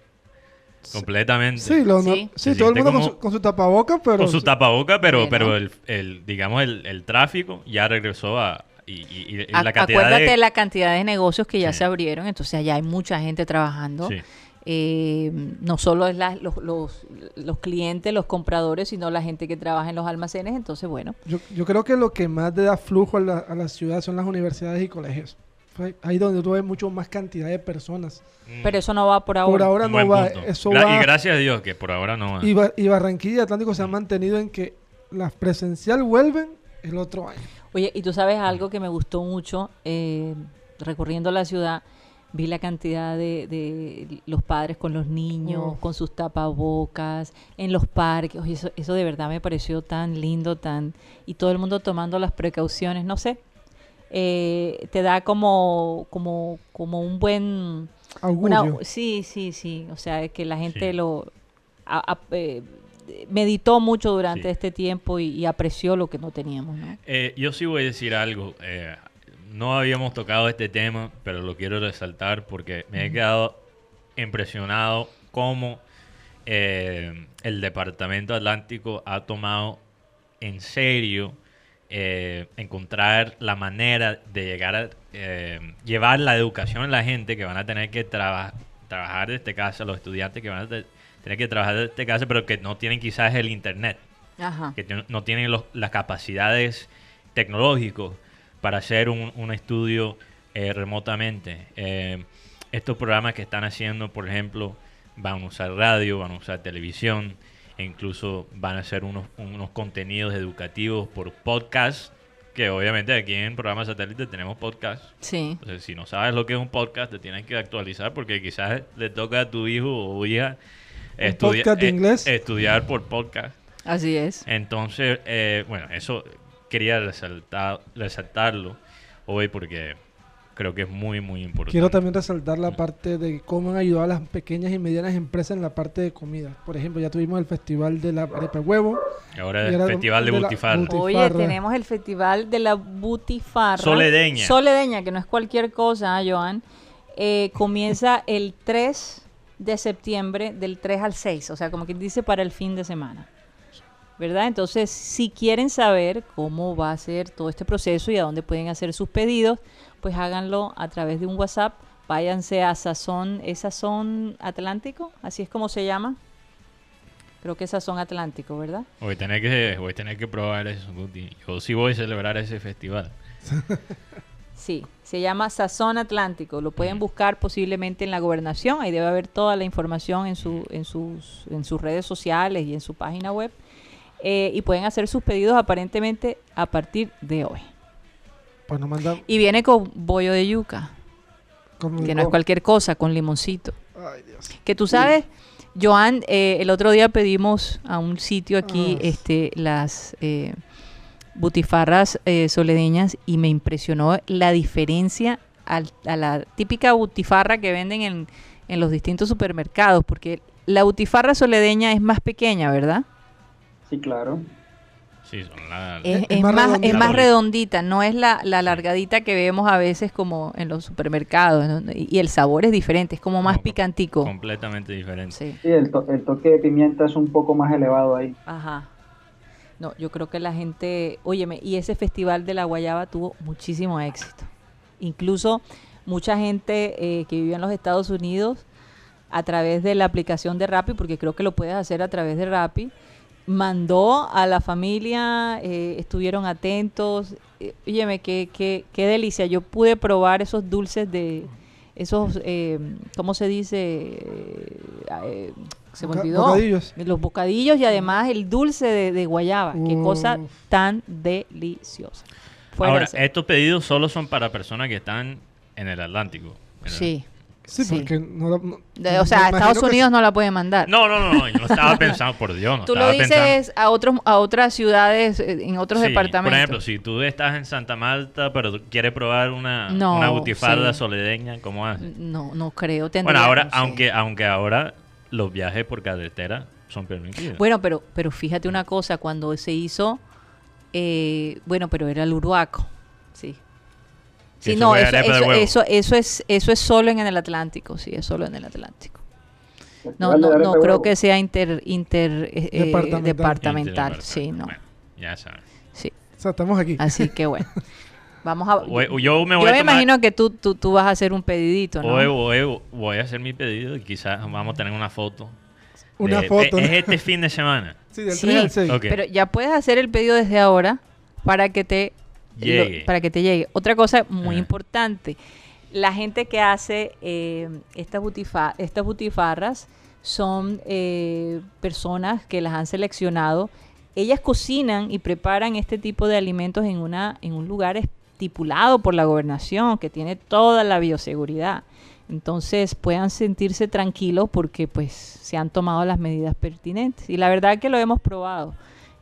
Speaker 1: Completamente.
Speaker 3: Sí, lo no-
Speaker 2: Sí.
Speaker 3: todo el mundo con su, con su tapaboca, pero.
Speaker 1: con su tapaboca, pero, pero el, el, digamos, el, el tráfico ya regresó a... Y, y- la cantidad
Speaker 2: Acuérdate
Speaker 1: de...
Speaker 2: la cantidad de negocios que ya
Speaker 1: Sí.
Speaker 2: se abrieron, entonces allá hay mucha gente trabajando.
Speaker 1: Sí.
Speaker 2: Eh, no solo es la- los, los, los clientes, los compradores, sino la gente que trabaja en los almacenes. Entonces, bueno,
Speaker 3: Yo, yo creo que lo que más le da flujo a la, a la ciudad son las universidades y colegios. Ahí donde tú ves mucho más cantidad de personas.
Speaker 1: Mm,
Speaker 2: pero eso no va por ahora.
Speaker 3: Por ahora no
Speaker 1: buen
Speaker 3: va.
Speaker 1: punto.
Speaker 3: Eso
Speaker 1: Gra-
Speaker 3: va.
Speaker 1: Y gracias a Dios que por ahora no va.
Speaker 3: Y, Ba- y Barranquilla y Atlántico se han mantenido en que las presencial vuelven el otro año.
Speaker 2: Oye, y tú sabes algo que me gustó mucho, eh, recorriendo la ciudad, vi la cantidad de, de los padres con los niños,
Speaker 3: Oh.
Speaker 2: con sus tapabocas, en los parques. Oye, eso, eso de verdad me pareció tan lindo, tan y todo el mundo tomando las precauciones. No sé, eh, te da como, como, como un buen una- sí, sí, sí. O sea, es que la gente
Speaker 1: Sí.
Speaker 2: lo a- a- eh, meditó mucho durante
Speaker 1: Sí.
Speaker 2: este tiempo y, y apreció lo que no teníamos, ¿no?
Speaker 1: Eh, yo sí voy a decir algo. eh, no habíamos tocado este tema, pero lo quiero resaltar porque me he quedado impresionado cómo eh, el Departamento Atlántico ha tomado en serio eh, encontrar la manera de llegar a eh, llevar la educación a la gente que van a tener que traba- trabajar desde casa, los estudiantes que van a tener que trabajar desde casa, pero que no tienen quizás el internet
Speaker 2: Ajá.
Speaker 1: que no tienen los- las capacidades tecnológicas para hacer un, un estudio eh, remotamente. Eh, estos programas que están haciendo, por ejemplo, van a usar radio, van a usar televisión, e incluso van a hacer unos, unos contenidos educativos por podcast, que obviamente aquí en programa satélite tenemos podcast.
Speaker 2: Sí.
Speaker 1: Entonces, si no sabes lo que es un podcast, te tienes que actualizar porque quizás le toca a tu hijo o hija
Speaker 3: ¿Un podcast de
Speaker 1: eh,
Speaker 3: inglés?
Speaker 1: estudiar por podcast.
Speaker 2: Así es.
Speaker 1: Entonces, eh, bueno, eso quería resaltar, resaltarlo hoy porque creo que es muy, muy importante.
Speaker 3: Quiero también resaltar la parte de cómo han ayudado a las pequeñas y medianas empresas en la parte de comida. Por ejemplo, ya tuvimos el festival de la arepa huevo.
Speaker 1: Ahora
Speaker 3: y
Speaker 1: el Festival de,
Speaker 3: de
Speaker 1: Butifarra.
Speaker 3: Buti-
Speaker 2: Oye, tenemos el festival de la Butifarra.
Speaker 1: Soledeña.
Speaker 2: Soledeña, que no es cualquier cosa, ¿ah, Joan. Eh, comienza el 3 de septiembre, del 3 al 6, o sea, como quien dice, para el fin de semana. ¿Verdad? Entonces, si quieren saber cómo va a ser todo este proceso y a dónde pueden hacer sus pedidos, pues háganlo a través de un WhatsApp. Váyanse a Sazón, ¿es Sazón Atlántico? Así es como se llama. Creo que es Sazón Atlántico, ¿verdad?
Speaker 1: Voy a tener que, voy a tener que probar eso, Guti. Yo sí voy a celebrar ese festival.
Speaker 2: Sí, se llama Sazón Atlántico. Lo pueden buscar posiblemente en la gobernación. Ahí debe haber toda la información en, su, en, sus, en sus redes sociales y en su página web. Eh, y pueden hacer sus pedidos aparentemente a partir de hoy.
Speaker 3: Pues nos mandan.
Speaker 2: Y viene con bollo de yuca,
Speaker 3: con-
Speaker 2: que no es cualquier cosa, con limoncito.
Speaker 3: Ay, Dios.
Speaker 2: Que tú sabes, Joan, eh, el otro día pedimos a un sitio aquí
Speaker 3: Ah.
Speaker 2: este, las, eh, butifarras eh, soledeñas y me impresionó la diferencia al- a la típica butifarra que venden en, en los distintos supermercados, porque la butifarra soledeña es más pequeña, ¿verdad?
Speaker 4: Sí, claro.
Speaker 1: Sí, son la-
Speaker 2: Es,
Speaker 3: Es
Speaker 2: es
Speaker 3: más
Speaker 2: más, es
Speaker 3: redondita.
Speaker 2: más redondita, no es la, la largadita que vemos a veces como en los supermercados, ¿no? y, y el sabor es diferente, es como más
Speaker 1: No,
Speaker 2: picantico.
Speaker 1: completamente diferente.
Speaker 2: Sí.
Speaker 4: Sí, el, to- el toque de pimienta es un poco más elevado ahí.
Speaker 2: Ajá. No, yo creo que la gente, óyeme, y ese festival de la guayaba tuvo muchísimo éxito. Incluso mucha gente eh, que vive en los Estados Unidos a través de la aplicación de Rappi, porque creo que lo puedes hacer a través de Rappi, mandó a la familia, eh, estuvieron atentos. Eh, óyeme, qué, qué, qué delicia. Yo pude probar esos dulces de, esos, eh, ¿cómo se dice? Se me olvidó.
Speaker 3: bocadillos.
Speaker 2: Los bocadillos y además el dulce de, de guayaba. Qué cosa
Speaker 3: Uf.
Speaker 2: tan deliciosa. Fuera
Speaker 1: Ahora, estos pedidos solo son para personas que están en el Atlántico. ¿verdad?
Speaker 2: Sí.
Speaker 3: Sí,
Speaker 2: Sí.
Speaker 3: porque no, no-
Speaker 2: De- o sea, Estados
Speaker 3: que
Speaker 2: Unidos no la puede mandar.
Speaker 1: No, no, no, no, yo no estaba pensando, por Dios, no
Speaker 2: Tú lo dices
Speaker 1: pensando-
Speaker 2: a otros a otras ciudades eh, en otros
Speaker 1: Sí,
Speaker 2: departamentos.
Speaker 1: Por ejemplo, si tú estás en Santa Marta, pero quieres probar una,
Speaker 2: No,
Speaker 1: una butifarda
Speaker 2: sí.
Speaker 1: soledeña, ¿cómo haces?
Speaker 2: No, no creo.
Speaker 1: Bueno,
Speaker 2: tendría-
Speaker 1: ahora,
Speaker 2: no sé.
Speaker 1: aunque, aunque ahora los viajes por carretera son permitidos.
Speaker 2: Bueno, pero, pero fíjate una cosa, cuando se hizo, eh, bueno, pero era el Uruaco, sí. Sí,
Speaker 1: eso
Speaker 2: no, eso, eso, eso, eso es, eso es solo en el Atlántico, sí, es solo en el Atlántico. No, no, no creo que sea inter, inter eh, eh,
Speaker 3: Departamental.
Speaker 2: departamental, sí, no,
Speaker 1: Bueno, ya sabes.
Speaker 2: sí.
Speaker 3: O sea, estamos aquí.
Speaker 2: Así que bueno, vamos a.
Speaker 1: O- yo me
Speaker 2: yo
Speaker 1: voy a
Speaker 2: me
Speaker 1: tomar-
Speaker 2: imagino que tú, tú, tú vas a hacer un pedidito, ¿no?
Speaker 1: Hoy, hoy voy a hacer mi pedido y quizás vamos a tener una foto.
Speaker 3: Una
Speaker 1: de-
Speaker 3: foto.
Speaker 1: Es, es este fin de semana.
Speaker 3: Sí, del
Speaker 2: Sí.
Speaker 3: 3 al 6.
Speaker 1: Ok.
Speaker 2: Pero ya puedes hacer el pedido desde ahora para que te
Speaker 1: Llegue.
Speaker 2: lo- para que te llegue. Otra cosa muy
Speaker 1: Ajá.
Speaker 2: importante, la gente que hace eh, estas, butifa- estas butifarras son eh, personas que las han seleccionado. Ellas cocinan y preparan este tipo de alimentos en, una, en un lugar estipulado por la gobernación, que tiene toda la bioseguridad. Entonces puedan sentirse tranquilos porque pues se han tomado las medidas pertinentes. Y la verdad que lo hemos probado.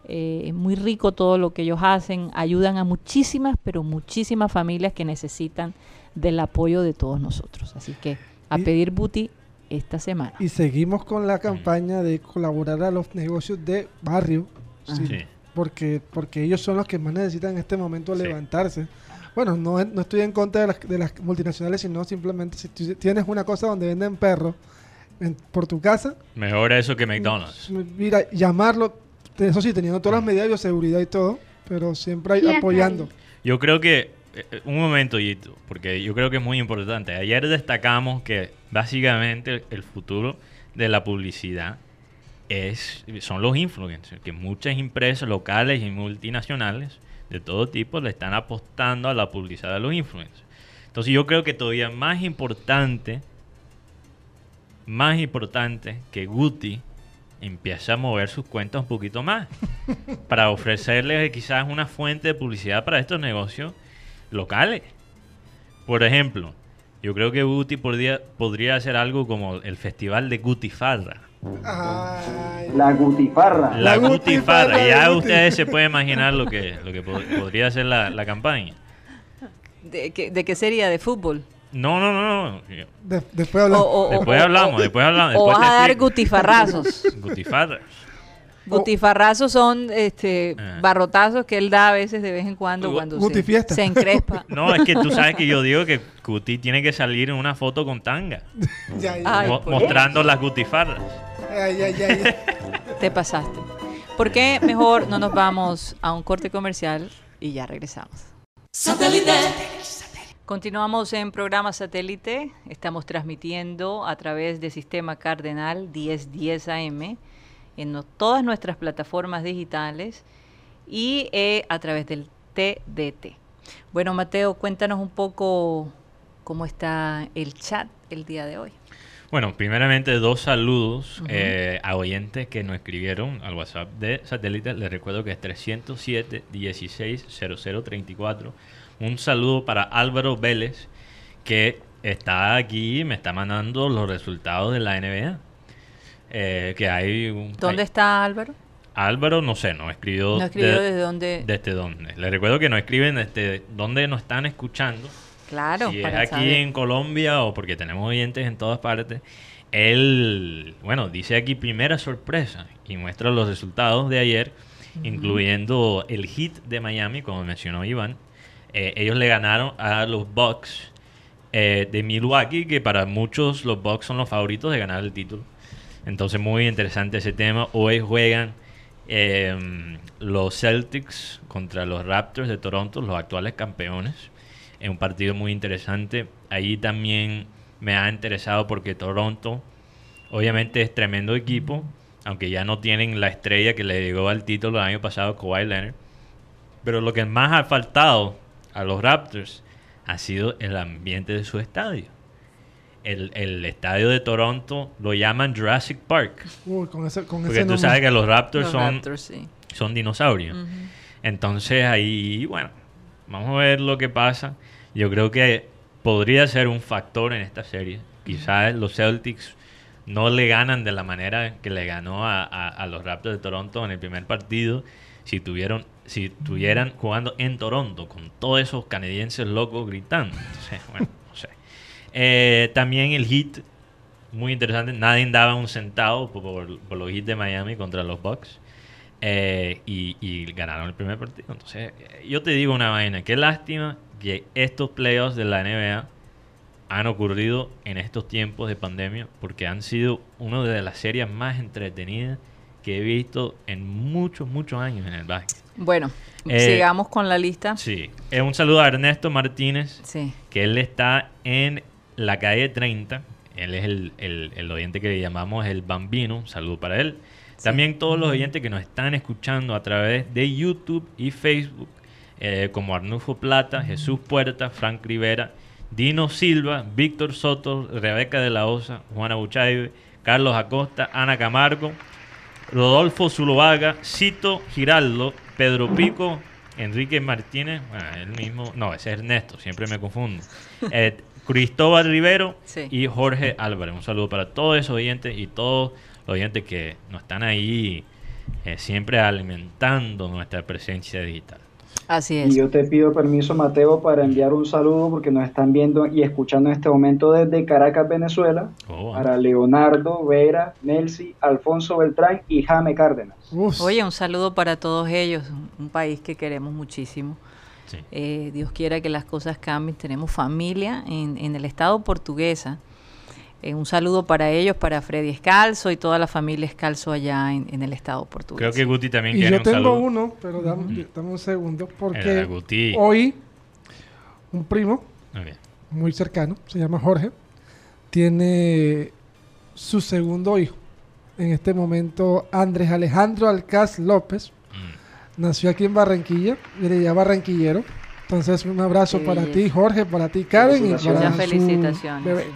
Speaker 2: Eh, es muy rico todo lo que ellos hacen, ayudan a muchísimas, pero muchísimas familias que necesitan del apoyo de todos nosotros. Así que a
Speaker 3: Y-
Speaker 2: pedir booty esta semana.
Speaker 3: Y seguimos con la campaña de colaborar a los negocios de barrio. Sí. Porque, porque ellos son los que más necesitan en este momento
Speaker 1: Sí.
Speaker 3: levantarse. Bueno, no, no estoy en contra de las, de las multinacionales, sino simplemente si tienes una cosa donde venden perros por tu casa,
Speaker 1: Mejor eso que McDonald's.
Speaker 3: mira, llamarlo, eso sí, teniendo todas las medidas de bioseguridad y todo, pero siempre hay- apoyando.
Speaker 1: Yo creo que, eh, un momento, Yito, porque yo creo que es muy importante. Ayer destacamos que básicamente el futuro de la publicidad es, son los influencers, que muchas empresas locales y multinacionales de todo tipo le están apostando a la publicidad de los influencers. Entonces yo creo que todavía más importante, más importante que Guti empiece a mover sus cuentas un poquito más para ofrecerles quizás una fuente de publicidad para estos negocios locales. Por ejemplo, yo creo que Guti podría, podría hacer algo como el festival de Gutifarra.
Speaker 3: Ay,
Speaker 4: La gutifarra.
Speaker 1: La,
Speaker 3: La
Speaker 1: Gutifarra.
Speaker 3: Gutifarra,
Speaker 1: Ya
Speaker 3: la Guti.
Speaker 1: ustedes se pueden imaginar lo que, lo que pod- podría ser la, la campaña.
Speaker 2: ¿De qué, de qué sería? ¿De fútbol?
Speaker 1: No, no, no. no.
Speaker 3: de- después hablamos.
Speaker 2: O- o-
Speaker 1: Después
Speaker 2: o-
Speaker 1: hablamos,
Speaker 2: o-
Speaker 1: después hablamos.
Speaker 2: O
Speaker 1: después
Speaker 2: vas
Speaker 1: te
Speaker 2: a dar gutifarrazos.
Speaker 1: Gutifarra.
Speaker 2: Gutifarrazos son este
Speaker 1: Ah.
Speaker 2: barrotazos que él da a veces de vez en cuando cuando se, se encrespa.
Speaker 1: No, es que tú sabes que yo digo que Guti tiene que salir en una foto con tanga,
Speaker 3: Ya, ya.
Speaker 2: Ay,
Speaker 1: mo-
Speaker 2: ¿por
Speaker 1: mostrando las gutifarras.
Speaker 3: Ay, ay.
Speaker 2: Te pasaste. ¿Por qué mejor no nos vamos a un corte comercial y ya regresamos? Continuamos en programa satélite. Estamos transmitiendo a través de Sistema Cardenal 1010 AM en no- todas nuestras plataformas digitales y eh, a través del TDT. Bueno, Mateo, cuéntanos un poco cómo está el chat el día de hoy.
Speaker 1: Bueno, primeramente dos saludos eh, a oyentes que nos escribieron al WhatsApp de satélite. Les recuerdo que es 307 16 0034. Un saludo para Álvaro Vélez, que está aquí y me está mandando los resultados de la NBA. Eh, que hay un,
Speaker 2: ¿Dónde
Speaker 1: hay-
Speaker 2: está Álvaro?
Speaker 1: Álvaro, no sé, no escribió,
Speaker 2: No escribió
Speaker 1: de-
Speaker 2: desde dónde.
Speaker 1: desde dónde. Les recuerdo que no escriben desde dónde nos están escuchando.
Speaker 2: claro,
Speaker 1: si es aquí
Speaker 2: saber.
Speaker 1: en Colombia o porque tenemos oyentes en todas partes. Él, bueno, dice aquí primera sorpresa y muestra los resultados de ayer, incluyendo el hit de Miami, como mencionó Iván. Eh, ellos le ganaron a los Bucks eh, de Milwaukee, que para muchos los Bucks son los favoritos de ganar el título. Entonces, muy interesante ese tema. Hoy juegan eh, los Celtics contra los Raptors de Toronto, los actuales campeones. Es un partido muy interesante. Ahí también me ha interesado porque Toronto, obviamente, es tremendo equipo, aunque ya no tienen la estrella que le llegó al título el año pasado, Kawhi Leonard. Pero lo que más ha faltado a los Raptors ha sido el ambiente de su estadio. El, el estadio de Toronto lo llaman Jurassic Park.
Speaker 3: Uy, con ese, con
Speaker 1: Porque
Speaker 3: ese
Speaker 1: tú
Speaker 3: nombre.
Speaker 1: sabes que los Raptors
Speaker 2: Los
Speaker 1: son,
Speaker 2: Raptors, sí.
Speaker 1: son dinosaurios. Entonces ahí, bueno, vamos a ver lo que pasa. Yo creo que podría ser un factor en esta serie. Quizás los Celtics no le ganan de la manera que le ganó a, a- a los Raptors de Toronto en el primer partido. Si tuvieron, si estuvieran jugando en Toronto con todos esos canadienses locos gritando. Entonces, bueno. Eh, también el hit, muy interesante. Nadie daba un centavo por, por- por los hits de Miami contra los Bucks. Eh, y, y ganaron el primer partido. Entonces, eh, yo te digo una vaina. Qué lástima que estos playoffs de la NBA han ocurrido en estos tiempos de pandemia porque han sido una de las series más entretenidas que he visto en muchos, muchos años en el básquet.
Speaker 2: Bueno,
Speaker 1: Eh,
Speaker 2: sigamos con la lista.
Speaker 1: Sí. Eh, un saludo a Ernesto Martínez,
Speaker 2: Sí.
Speaker 1: que él está en la calle 30. Él es el, el, el oyente que le llamamos el Bambino. Saludo para él. También todos los oyentes que nos están escuchando a través de YouTube y Facebook, eh, como Arnulfo Plata, Jesús Puerta, Frank Rivera, Dino Silva, Víctor Soto, Rebeca de la Osa, Juana Buchaibe, Carlos Acosta, Ana Camargo, Rodolfo Zuloaga, Cito Giraldo, Pedro Pico, Enrique Martínez, bueno, él mismo, no, ese es Ernesto, siempre me confundo. Eh, Cristóbal Rivero
Speaker 2: Sí.
Speaker 1: y Jorge Álvarez. Un saludo para todos esos oyentes y todos los oyentes que nos están ahí eh, siempre alimentando nuestra presencia digital.
Speaker 2: Así es.
Speaker 4: Y yo te pido permiso, Mateo, para enviar un saludo porque nos están viendo y escuchando en este momento desde Caracas, Venezuela,
Speaker 1: Oh,
Speaker 4: para Leonardo, Vera, Nelsi, Alfonso Beltrán y Jame Cárdenas.
Speaker 3: Uf,
Speaker 2: Oye, un saludo para todos ellos, un- un país que queremos muchísimo.
Speaker 1: Sí.
Speaker 2: Eh, Dios quiera que las cosas cambien. Tenemos familia en, en el estado portuguesa. Eh, un saludo para ellos, para Freddy Escalzo y toda la familia Escalzo allá en, en el estado portugués.
Speaker 1: Creo que Guti también
Speaker 3: y
Speaker 1: tiene
Speaker 3: yo
Speaker 1: un
Speaker 3: tengo
Speaker 1: saludo.
Speaker 3: uno, pero dame, dame un segundo, porque
Speaker 1: Guti.
Speaker 3: hoy un primo muy cercano, se llama Jorge, tiene su segundo hijo. En este momento, Andrés Alejandro Alcaz López,
Speaker 1: Mm.
Speaker 3: Nació aquí en Barranquilla, y le llama barranquillero. Entonces, un abrazo para ti, Jorge, para ti, Karen, y para
Speaker 4: Felicitaciones.
Speaker 2: Muchas
Speaker 3: su
Speaker 2: felicitaciones.
Speaker 3: bebé.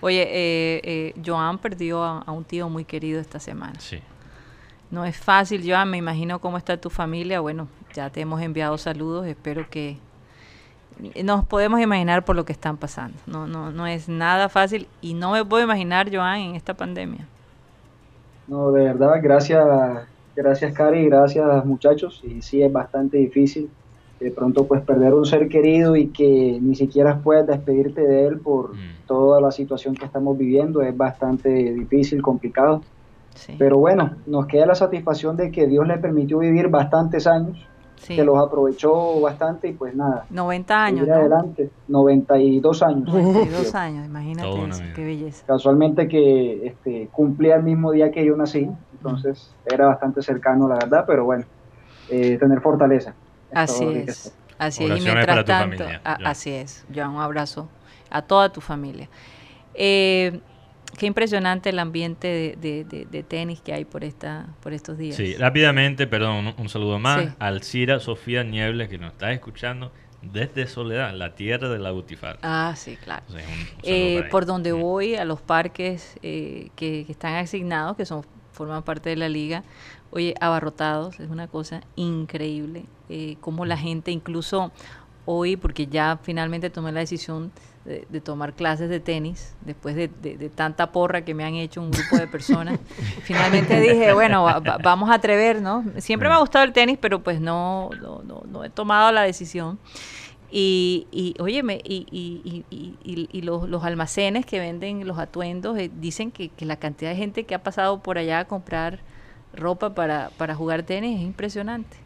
Speaker 2: Oye, eh, eh, Joan perdió a, a un tío muy querido esta semana.
Speaker 1: Sí.
Speaker 2: No es fácil, Joan, me imagino cómo está tu familia. Bueno, ya te hemos enviado saludos, espero que nos podemos imaginar por lo que están pasando. No, no, no es nada fácil y no me puedo imaginar, Joan, en esta pandemia.
Speaker 4: No, de verdad, gracias, gracias Cari, gracias muchachos. Y sí, es bastante difícil de pronto pues perder un ser querido y que ni siquiera puedas despedirte de él por
Speaker 1: Mm.
Speaker 4: toda la situación que estamos viviendo. Es bastante difícil, complicado.
Speaker 2: Sí,
Speaker 4: Pero bueno, nos queda la satisfacción de que Dios le permitió vivir bastantes años,
Speaker 2: sí.
Speaker 4: que los aprovechó bastante y pues nada,
Speaker 2: 90 años, ¿no?
Speaker 4: adelante. 92 años.
Speaker 2: 92 años, imagínate eso, qué belleza.
Speaker 4: Casualmente que este, cumplía el mismo día que yo nací, entonces era bastante cercano, la verdad, pero bueno, eh, tener fortaleza. Es
Speaker 2: Así es, así es. Y mientras
Speaker 1: para tu
Speaker 2: tanto,
Speaker 1: familia,
Speaker 2: a- así es, Joan, un abrazo a toda tu familia. Eh, qué impresionante el ambiente de, de- de- de tenis que hay por esta por estos días.
Speaker 1: Sí, rápidamente, perdón, un, un saludo más.
Speaker 2: Sí.
Speaker 1: Alcira Sofía Niebles, que nos está escuchando desde Soledad, la tierra de la Butifarra.
Speaker 2: Ah, sí, claro.
Speaker 1: Entonces, un- un saludo
Speaker 2: Eh, por donde
Speaker 1: Mm.
Speaker 2: voy, a los parques eh, que, que están asignados, que son forman parte de la liga, oye, abarrotados, es una cosa increíble, eh, como la gente incluso hoy, porque ya finalmente tomé la decisión de, tomar clases de tenis, después de, tanta porra que me han hecho un grupo de personas, finalmente dije, bueno, vamos a atrever, ¿no? Siempre me ha gustado el tenis, pero pues no, no, no, he tomado la decisión. Y, y óyeme, y, y, y, y los, los, almacenes que venden los atuendos eh, dicen que, que, la cantidad de gente que ha pasado por allá a comprar ropa para, para jugar tenis es impresionante.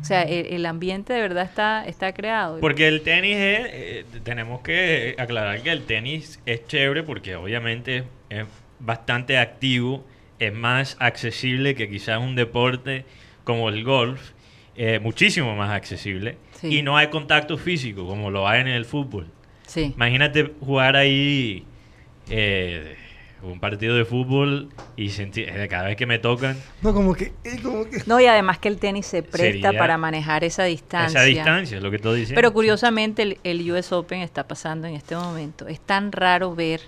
Speaker 2: O sea, el, ambiente de verdad está, está creado.
Speaker 1: Porque el tenis es, eh, tenemos que aclarar que el tenis es chévere porque obviamente es bastante activo, es más accesible que quizás un deporte como el golf, eh, muchísimo más accesible. Y no hay contacto físico como lo hay en el fútbol.
Speaker 2: Sí.
Speaker 1: Imagínate jugar ahí eh, un partido de fútbol y sentir, eh, cada vez que me tocan.
Speaker 3: No, como que, eh,
Speaker 2: No, y además que el tenis se presta para manejar esa distancia.
Speaker 1: Esa distancia, es lo que tú dices.
Speaker 2: Pero curiosamente el, US Open está pasando en este momento. Es tan raro ver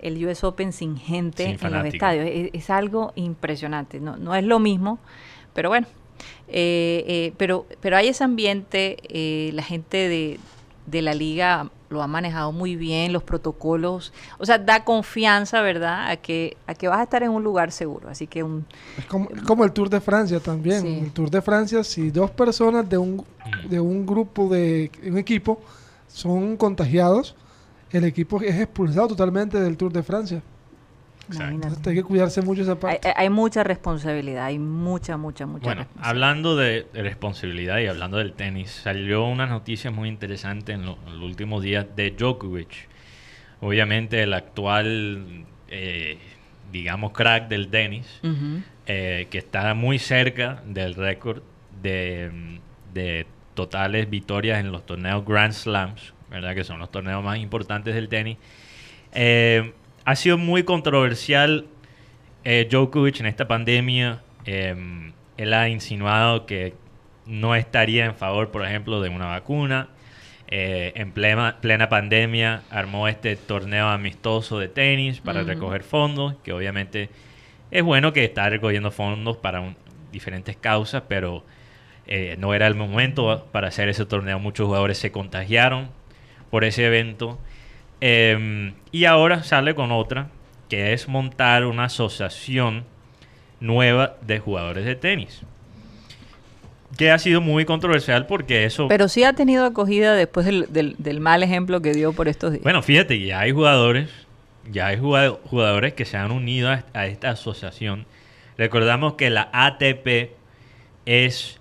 Speaker 2: el US Open sin gente en los estadios. Es, algo impresionante. No, no es lo mismo, pero bueno. Eh, pero, pero hay ese ambiente, la gente de, de la liga lo ha manejado muy bien, los protocolos, o sea, da confianza, ¿verdad?, a que, a que vas a estar en un lugar seguro. Así que un...
Speaker 3: Es como, el Tour de Francia también. El Tour de Francia, si dos personas de un, de un grupo, de un equipo, son contagiados, el equipo es expulsado totalmente del Tour de Francia hay que cuidarse mucho esa parte.
Speaker 2: Hay, mucha responsabilidad, hay mucha, mucha, mucha
Speaker 1: Bueno, hablando de, responsabilidad y hablando del tenis, salió una noticia muy interesante en, los últimos días de Djokovic. Obviamente el actual, eh, digamos, crack del tenis, eh, que está muy cerca del récord de, de totales victorias en los torneos Grand Slams, ¿verdad? Que son los torneos más importantes del tenis. Eh, ha sido muy controversial eh, Djokovic en esta pandemia. Em, él ha insinuado que no estaría en favor, por ejemplo, de una vacuna. Eh, en plena, plena, pandemia armó este torneo amistoso de tenis para recoger fondos, que obviamente es bueno que está recogiendo fondos para diferentes causas, pero eh, no era el momento para hacer ese torneo. Muchos jugadores se contagiaron por ese evento. Em, y ahora sale con otra, que es montar una asociación nueva de jugadores de tenis. Que ha sido muy controversial porque eso...
Speaker 2: Pero sí ha tenido acogida después del, mal ejemplo que dio por estos días.
Speaker 1: Bueno, fíjate, ya hay jugadores, ya hay jugadores que se han unido a esta asociación. Recordamos que la ATP es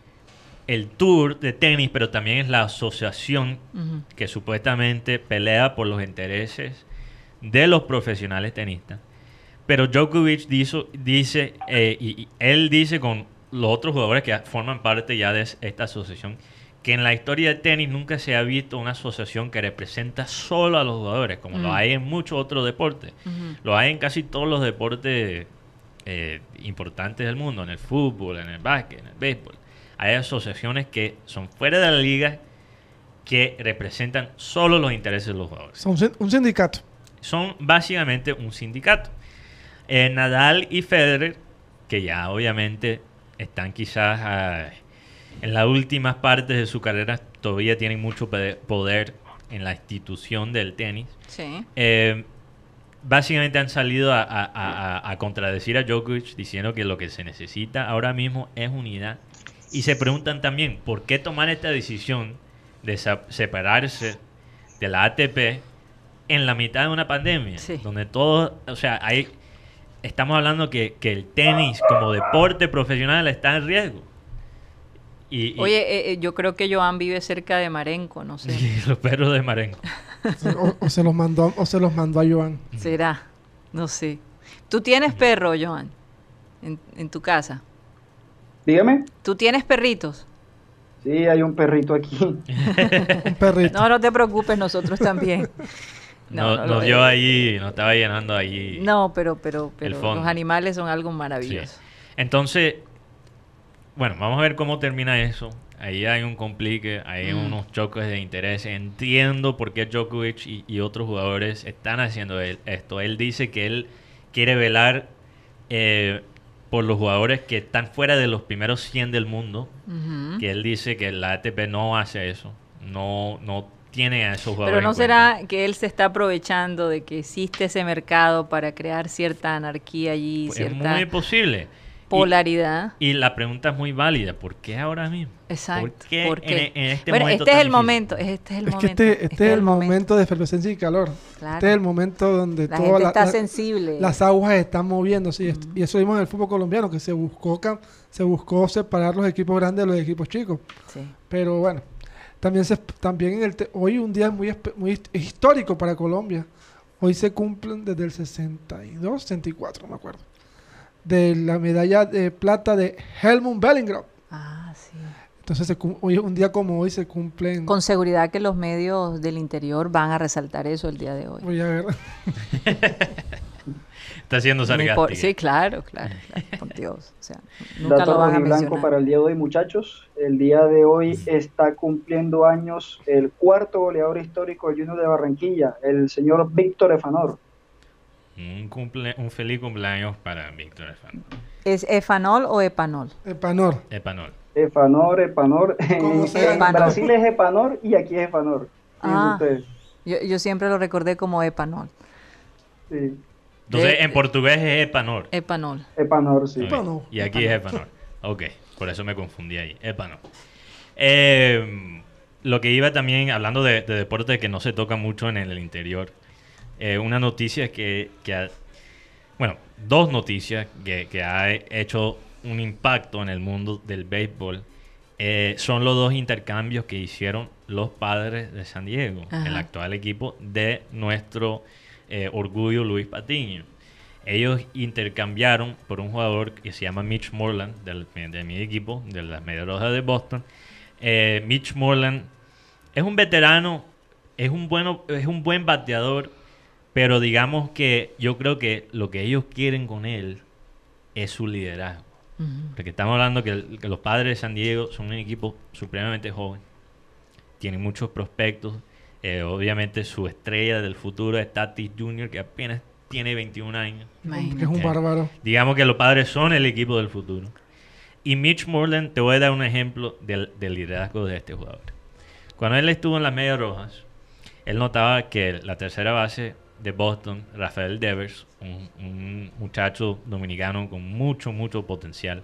Speaker 1: el tour de tenis, pero también es la asociación que supuestamente pelea por los intereses de los profesionales tenistas. Pero Djokovic dice, eh, y, él dice con los otros jugadores que forman parte ya de esta asociación, que en la historia de tenis nunca se ha visto una asociación que representa solo a los jugadores, como lo hay en muchos otros deportes. Lo hay en casi todos los deportes eh, importantes del mundo, en el fútbol, en el básquet, en el béisbol hay asociaciones que son fuera de la liga que representan solo los intereses de los jugadores.
Speaker 3: Son un sindicato.
Speaker 1: Son básicamente un sindicato. Eh, Nadal y Federer, que ya obviamente están quizás ah, en las últimas partes de su carrera, todavía tienen mucho poder en la institución del tenis.
Speaker 2: Sí.
Speaker 1: Eh, básicamente han salido a, a, contradecir a Djokovic diciendo que lo que se necesita ahora mismo es unidad y se preguntan también, ¿por qué tomar esta decisión de separarse de la ATP en la mitad de una pandemia? Donde todo, o sea, hay, estamos hablando que, el tenis como deporte profesional está en riesgo.
Speaker 2: Y, Oye, eh, eh, yo creo que Joan vive cerca de Marenco, no sé.
Speaker 1: los perros de Marenco.
Speaker 3: o, se los mandó, o se los mandó a Joan.
Speaker 2: Será, no sé. ¿Tú tienes perro, Joan, en, en tu casa?
Speaker 4: Dígame.
Speaker 2: ¿Tú tienes perritos?
Speaker 4: Sí, hay un perrito aquí.
Speaker 3: un perrito.
Speaker 2: No, no te preocupes, nosotros también.
Speaker 1: No, nos dio ahí, nos estaba llenando ahí.
Speaker 2: No, pero, pero, pero los animales son algo maravilloso.
Speaker 1: Entonces, bueno, vamos a ver cómo termina eso. Ahí hay un complique, hay mm. unos choques de interés. Entiendo por qué Djokovic y, y otros jugadores están haciendo esto. Él dice que él quiere velar eh, por los jugadores que están fuera de los primeros 100 del mundo, que él dice que la ATP no hace eso. no, no tiene a esos jugadores.
Speaker 2: Pero no será que él se está aprovechando de que existe ese mercado para crear cierta anarquía allí,
Speaker 1: Pues es muy posible. Y-
Speaker 2: polaridad.
Speaker 1: Y, la pregunta es muy válida. ¿Por qué ahora mismo?
Speaker 2: Exacto.
Speaker 1: ¿Por qué,
Speaker 2: ¿Por qué?
Speaker 1: En, en este
Speaker 2: bueno,
Speaker 1: momento
Speaker 2: este es el
Speaker 1: difícil?
Speaker 2: momento, este es el
Speaker 3: Es que
Speaker 2: momento.
Speaker 3: este, este es el momento de efervescencia y calor.
Speaker 2: Claro.
Speaker 3: Este es el momento donde
Speaker 2: La
Speaker 3: todas
Speaker 2: gente
Speaker 3: la-
Speaker 2: está
Speaker 3: la-
Speaker 2: sensible.
Speaker 3: las aguas están moviéndose. Y, est- y eso vimos en el fútbol colombiano, que se buscó, se buscó separar los equipos grandes de los equipos chicos.
Speaker 2: Sí.
Speaker 3: Pero bueno, también, se, también en el te- hoy un día muy, espe- muy hist- histórico para Colombia. Hoy se cumplen desde el 62, 64, no me acuerdo. De la medalla de plata de Helmut Bellingham.
Speaker 2: Ah, sí.
Speaker 3: Entonces, se cum- hoy, un día como hoy se cumplen.
Speaker 2: Con seguridad que los medios del interior van a resaltar eso el día de hoy.
Speaker 3: Voy a ver.
Speaker 1: Está siendo sarcástico.
Speaker 2: Sí, claro, claro, claro, por Dios. O sea, nunca
Speaker 4: Dato
Speaker 2: lo van a mencionar.
Speaker 4: para el día de hoy, muchachos. El día de hoy está cumpliendo años el cuarto goleador histórico del Junior de Barranquilla, el señor Víctor Efanor.
Speaker 1: Un, cumple, un feliz cumpleaños para Víctor Efan-
Speaker 2: ¿Es efanol o epanol?
Speaker 3: Epanor.
Speaker 1: Epanol.
Speaker 4: Efanor, Epanor.
Speaker 3: ¿Cómo
Speaker 4: En,
Speaker 2: Epanor.
Speaker 4: Brasil es Epanor y aquí es Efanor.
Speaker 2: Ah. Yo, yo siempre lo recordé como epanol.
Speaker 4: Sí,
Speaker 1: Entonces,
Speaker 2: De-
Speaker 1: en portugués es Epanol.
Speaker 2: Epanol.
Speaker 4: Epanor, sí.
Speaker 3: Epanol.
Speaker 1: Y aquí es Epanol. Ok, por eso me confundí ahí. Epanol. Eh, lo que iba también, hablando de, de deporte que no se toca mucho en el interior, eh, una noticia que, que ha- bueno, dos noticias que, que ha hecho un impacto en el mundo del béisbol eh, son los dos intercambios que hicieron los padres de San Diego,
Speaker 2: Ajá.
Speaker 1: el actual equipo de nuestro eh, orgullo Luis Patiño. Ellos intercambiaron por un jugador que se llama Mitch Moreland, del- de mi equipo, de las Medias Rojas de Boston. Eh, Mitch Moreland es un veterano, es un, bueno, es un buen bateador, pero digamos que yo creo que lo que ellos quieren con él es su liderazgo. Porque estamos hablando que, el- que los padres de San Diego son un equipo supremamente joven. Tienen muchos prospectos. Eh, obviamente su estrella del futuro es Tatis Jr., que apenas tiene 21 años.
Speaker 3: Que es un bárbaro.
Speaker 1: Digamos que los padres son el equipo del futuro. Y Mitch Moreland, te voy a dar un ejemplo del, del liderazgo de este jugador. Cuando él estuvo en las Medias Rojas, él notaba que la tercera base de Boston, Rafael Devers, un, un muchacho dominicano con mucho, mucho potencial,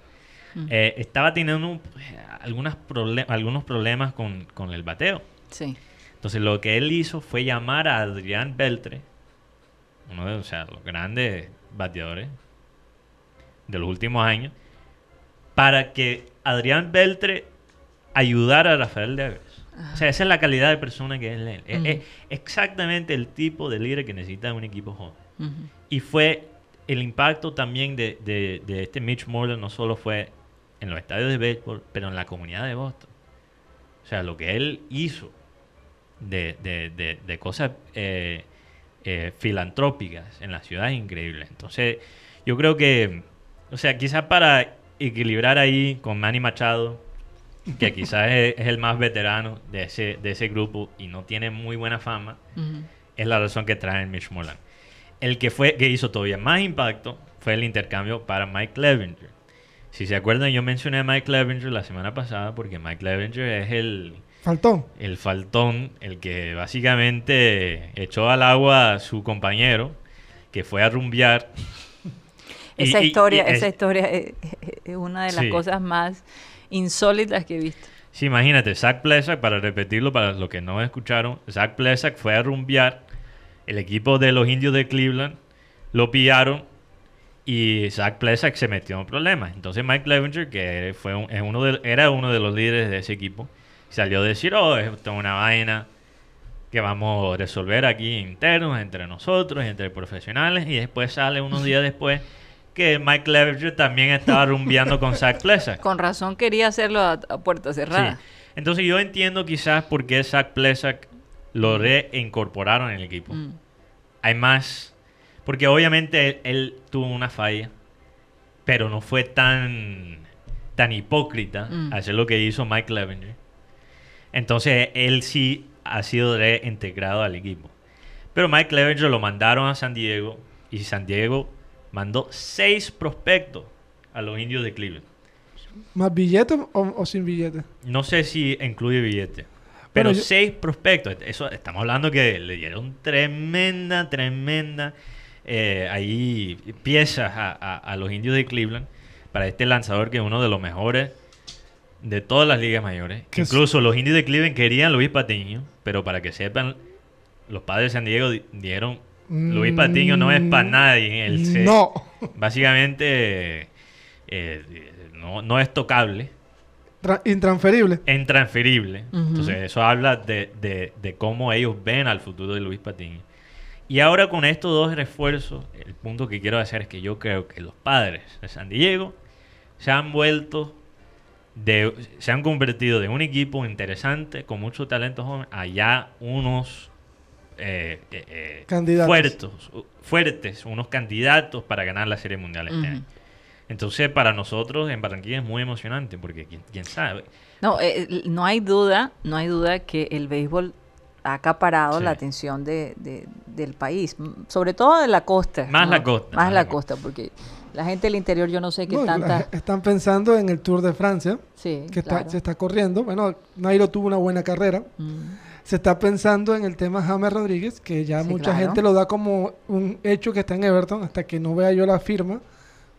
Speaker 2: Mm.
Speaker 1: eh, estaba teniendo un- algunas prole- algunos problemas con, con el bateo.
Speaker 2: Sí.
Speaker 1: Entonces lo que él hizo fue llamar a Adrián Beltre, uno de o sea, los grandes bateadores de los últimos años, para que Adrián Beltre ayudara a Rafael Devers. O sea, esa es la calidad de persona que es él. Es- exactamente el tipo de líder que necesita un equipo joven. Y fue el impacto también de, de- de este Mitch Moreland, no solo fue en los estadios de béisbol, pero en la comunidad de Boston. O sea, lo que él hizo de, de- de- de cosas eh, eh, filantrópicas en la ciudad es increíble. Entonces, yo creo que, o sea, quizás para equilibrar ahí con Manny Machado, que quizás es, es el más veterano de ese, de ese grupo y no tiene muy buena fama, es la razón que trae Mitch Moreland. El que fue que hizo todavía más impacto fue el intercambio para Mike Clevenger. Si se acuerdan, yo mencioné a Mike Clevenger la semana pasada porque Mike Clevenger es el,
Speaker 3: Faltón.
Speaker 1: el faltón, el que básicamente echó al agua a su compañero, que fue a rumbear.
Speaker 2: Esa
Speaker 1: y-
Speaker 2: historia,
Speaker 1: y es-
Speaker 2: esa historia es, es- es una de las
Speaker 1: Sí.
Speaker 2: cosas más insólitas que he visto.
Speaker 1: Sí, imagínate, Zach Plesak, para repetirlo para los que no escucharon, Zach Plesak fue a rumbear, el equipo de los indios de Cleveland lo pillaron y Zach Plesak se metió en problemas. Entonces Mike Clevenger, que fue un- es uno de- era uno de los líderes de ese equipo, salió a decir, oh, esto es una vaina que vamos a resolver aquí internos, entre nosotros, entre profesionales, y después sale unos días después que Mike Clevenger también estaba rumbeando con Zach Plesak.
Speaker 2: Con razón quería hacerlo a, a puerta cerrada.
Speaker 1: Sí. Entonces yo entiendo quizás por qué Zach Plesak lo reincorporaron en el equipo.
Speaker 2: Mm.
Speaker 1: Hay más... Porque obviamente él, él tuvo una falla, pero no fue tan, tan hipócrita
Speaker 2: Mm.
Speaker 1: hacer lo que hizo Mike Clevenger. Entonces él sí ha sido reintegrado al equipo. Pero Mike Clevenger lo mandaron a San Diego y San Diego mandó seis prospectos a los indios de Cleveland.
Speaker 3: ¿Más billetes o, o sin billetes?
Speaker 1: No sé si incluye billete. Pero
Speaker 3: Bueno, yo-
Speaker 1: seis prospectos. Eso estamos hablando que le dieron tremenda, tremenda eh, ahí piezas a, a- a los indios de Cleveland para este lanzador que es uno de los mejores de todas las ligas mayores.
Speaker 3: Es-
Speaker 1: Incluso los indios de Cleveland querían Luis Patiño, pero para que sepan, los padres de San Diego di- dijeron Luis Patiño no es para nadie. Él se-
Speaker 3: Mm, No.
Speaker 1: Básicamente eh, no, no es tocable.
Speaker 3: Tra- intransferible.
Speaker 1: Intransferible. Entonces, eso habla de, de- de cómo ellos ven al futuro de Luis Patiño. Y ahora con estos dos refuerzos, el punto que quiero hacer es que yo creo que los padres de San Diego se han vuelto, de, se han convertido de un equipo interesante, con mucho talento joven, a ya unos eh, eh, eh,
Speaker 3: Candidatos.
Speaker 1: fuertes, fuertes, unos candidatos para ganar la Serie Mundial este
Speaker 2: Ujú.
Speaker 1: año. Entonces, para nosotros en Barranquilla es muy emocionante, porque quién, quién sabe.
Speaker 2: No, eh, no hay duda, no hay duda que el béisbol ha acaparado
Speaker 1: Sí.
Speaker 2: la atención de, de- del país, sobre todo de la costa.
Speaker 1: Más
Speaker 2: ¿no?
Speaker 1: la costa,
Speaker 2: Más la costa, porque la gente del interior yo no sé qué
Speaker 3: No,
Speaker 2: tanta...
Speaker 3: la- están pensando en el Tour de Francia,
Speaker 2: Sí,
Speaker 3: que está-
Speaker 2: claro.
Speaker 3: se está corriendo. Bueno, Nairo tuvo una buena carrera.
Speaker 2: Mm.
Speaker 3: Se está pensando en el tema James Rodríguez, que ya
Speaker 2: Sí,
Speaker 3: mucha
Speaker 2: claro.
Speaker 3: gente lo da como un hecho que está en Everton hasta que no vea yo la firma.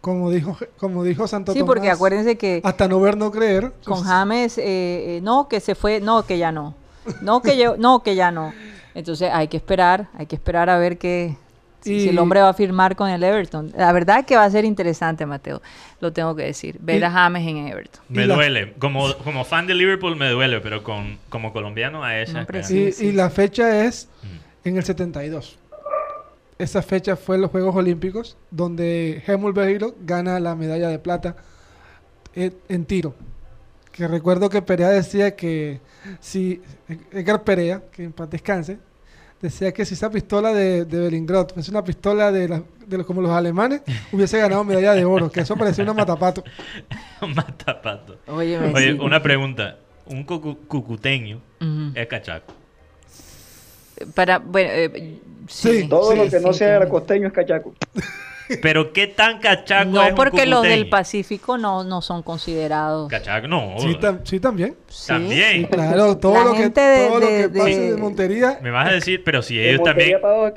Speaker 3: Como dijo, como dijo Santo
Speaker 2: Sí, porque acuérdense que
Speaker 3: Hasta no ver, no creer.
Speaker 2: con James, eh, eh, no, que se fue, no, que ya no. No, que yo, no, que ya no. Entonces hay que esperar, hay que esperar a ver que si, si el hombre va a firmar con el Everton. La verdad que va a ser interesante, Mateo, lo tengo que decir, ver
Speaker 3: Y-
Speaker 2: a James en Everton.
Speaker 1: Me
Speaker 3: la-
Speaker 1: duele. Como, como fan de Liverpool me duele, pero con, como colombiano a esa.
Speaker 2: No,
Speaker 3: y,
Speaker 2: sí.
Speaker 3: y la fecha es
Speaker 1: Mm.
Speaker 3: en el 72. Esa fecha fue en los Juegos Olímpicos, donde Hemul Beiro gana la medalla de plata en, en tiro. Que recuerdo que Perea decía que si Edgar Perea, que en paz descanse, decía que si esa pistola de, de Belingrad es una pistola de, la- de los, como los alemanes, hubiese ganado medalla de oro, que eso parecía una matapato.
Speaker 1: Matapato.
Speaker 2: Óyeme,
Speaker 1: Oye,
Speaker 2: sí.
Speaker 1: una pregunta. Un cucu- cucuteño
Speaker 2: Ujú.
Speaker 1: es cachaco.
Speaker 2: Para, bueno, eh, sí,
Speaker 3: Sí.
Speaker 4: Todo
Speaker 3: Sí,
Speaker 4: lo que no
Speaker 2: sí,
Speaker 4: sea costeño es cachaco.
Speaker 1: Pero qué tan cachaco es
Speaker 2: No,
Speaker 1: un
Speaker 2: porque los del? Pacífico no, no son considerados.
Speaker 1: Cachaco, no.
Speaker 3: Sí, tam- sí, también.
Speaker 2: Sí.
Speaker 1: También.
Speaker 3: Sí, claro, todo
Speaker 2: La
Speaker 3: lo que,
Speaker 2: de-
Speaker 3: todo lo
Speaker 2: de-
Speaker 3: que pase
Speaker 2: de-
Speaker 3: de Montería,
Speaker 1: Me vas a decir, pero si
Speaker 4: De
Speaker 1: ellos también,
Speaker 4: para es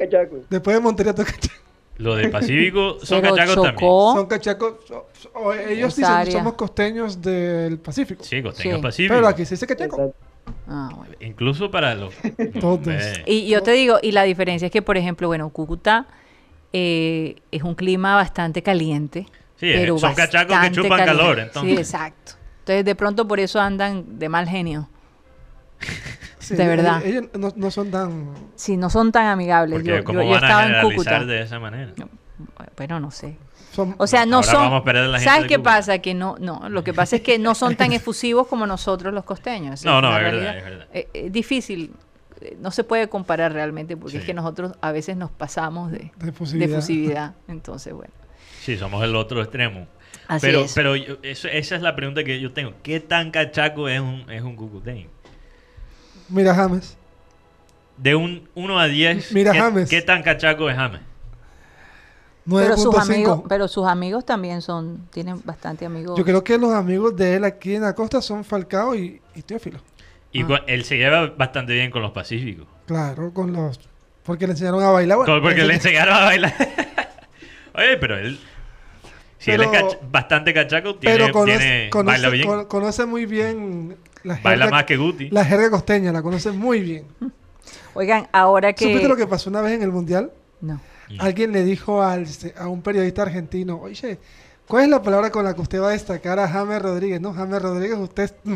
Speaker 3: después de Montería todo cachaco.
Speaker 1: los del Pacífico, son
Speaker 2: Pero
Speaker 1: cachacos también.
Speaker 3: Son cachacos. so- so- o ellos dicen
Speaker 2: área.
Speaker 3: somos costeños del Pacífico.
Speaker 1: Sí, costeños
Speaker 2: Sí.
Speaker 1: pacíficos.
Speaker 3: Pero aquí se dice cachaco.
Speaker 4: Exacto.
Speaker 2: Ah, bueno.
Speaker 1: Incluso para los...
Speaker 3: Todos.
Speaker 2: Y yo te digo, y la diferencia es que, por ejemplo, bueno, Cúcuta eh, es un clima bastante caliente.
Speaker 1: Sí,
Speaker 2: pero
Speaker 1: son cachacos que chupan
Speaker 2: caliente.
Speaker 1: calor, entonces.
Speaker 2: Sí, exacto. Entonces, de pronto por eso andan de mal genio.
Speaker 3: Sí,
Speaker 2: De verdad.
Speaker 3: Ellos, ellos no, no son tan.
Speaker 2: Si no son tan amigables.
Speaker 1: Porque
Speaker 2: Yo, yo,
Speaker 1: ¿cómo
Speaker 2: yo
Speaker 1: van a
Speaker 2: estaba en
Speaker 1: generalizar
Speaker 2: Cúcuta.
Speaker 1: de esa manera?
Speaker 2: Bueno, no sé.
Speaker 3: son
Speaker 2: O sea, no
Speaker 1: Ahora
Speaker 2: son.
Speaker 1: vamos a perder a la gente
Speaker 2: ¿Sabes
Speaker 1: de
Speaker 2: qué
Speaker 1: Cúcuta.
Speaker 2: pasa? Que no, no. Lo que pasa es que no son tan efusivos como nosotros los costeños.
Speaker 1: No, no, es verdad,
Speaker 2: realidad-
Speaker 1: es verdad.
Speaker 2: eh, Es difícil. Eh, No se puede comparar realmente porque
Speaker 1: Sí.
Speaker 2: es que nosotros a veces nos pasamos de,
Speaker 3: de efusividad.
Speaker 2: Entonces, bueno.
Speaker 1: Sí, somos el otro extremo.
Speaker 2: Así
Speaker 1: pero
Speaker 2: es.
Speaker 1: pero yo- eso- esa es la pregunta que yo tengo. ¿Qué tan cachaco es un, es un cucuteño?
Speaker 3: Mira, James.
Speaker 1: De un 1 a 10,
Speaker 3: Mira,
Speaker 1: ¿qué,
Speaker 3: James.
Speaker 1: qué tan cachaco es James?
Speaker 2: Pero sus, amigos,
Speaker 3: 9.5.
Speaker 2: pero sus amigos también son, tienen bastante amigos.
Speaker 3: Yo creo que los amigos de él aquí en la costa son Falcao y, y Teófilo.
Speaker 1: Y
Speaker 2: Ah.
Speaker 1: él se lleva bastante bien con los pacíficos.
Speaker 3: Claro, con los. Porque le enseñaron a bailar. bueno,
Speaker 1: porque le enseñaron a bailar. Oye, pero él... Si él es cach- bastante cachaco, tiene,
Speaker 3: Pero conoce,
Speaker 1: tiene-
Speaker 3: conoce-
Speaker 1: baila bien.
Speaker 3: con- conoce muy bien la jerga,
Speaker 1: baila más que Guti.
Speaker 3: la jerga costeña, la conoce muy bien.
Speaker 2: Oigan, ahora que...
Speaker 3: ¿Supiste lo que pasó una vez en el Mundial?
Speaker 2: No.
Speaker 1: Mm.
Speaker 3: Alguien le dijo al, a un periodista argentino, oye, ¿cuál es la palabra con la que usted va a destacar a James Rodríguez? No, James Rodríguez, usted es... mm".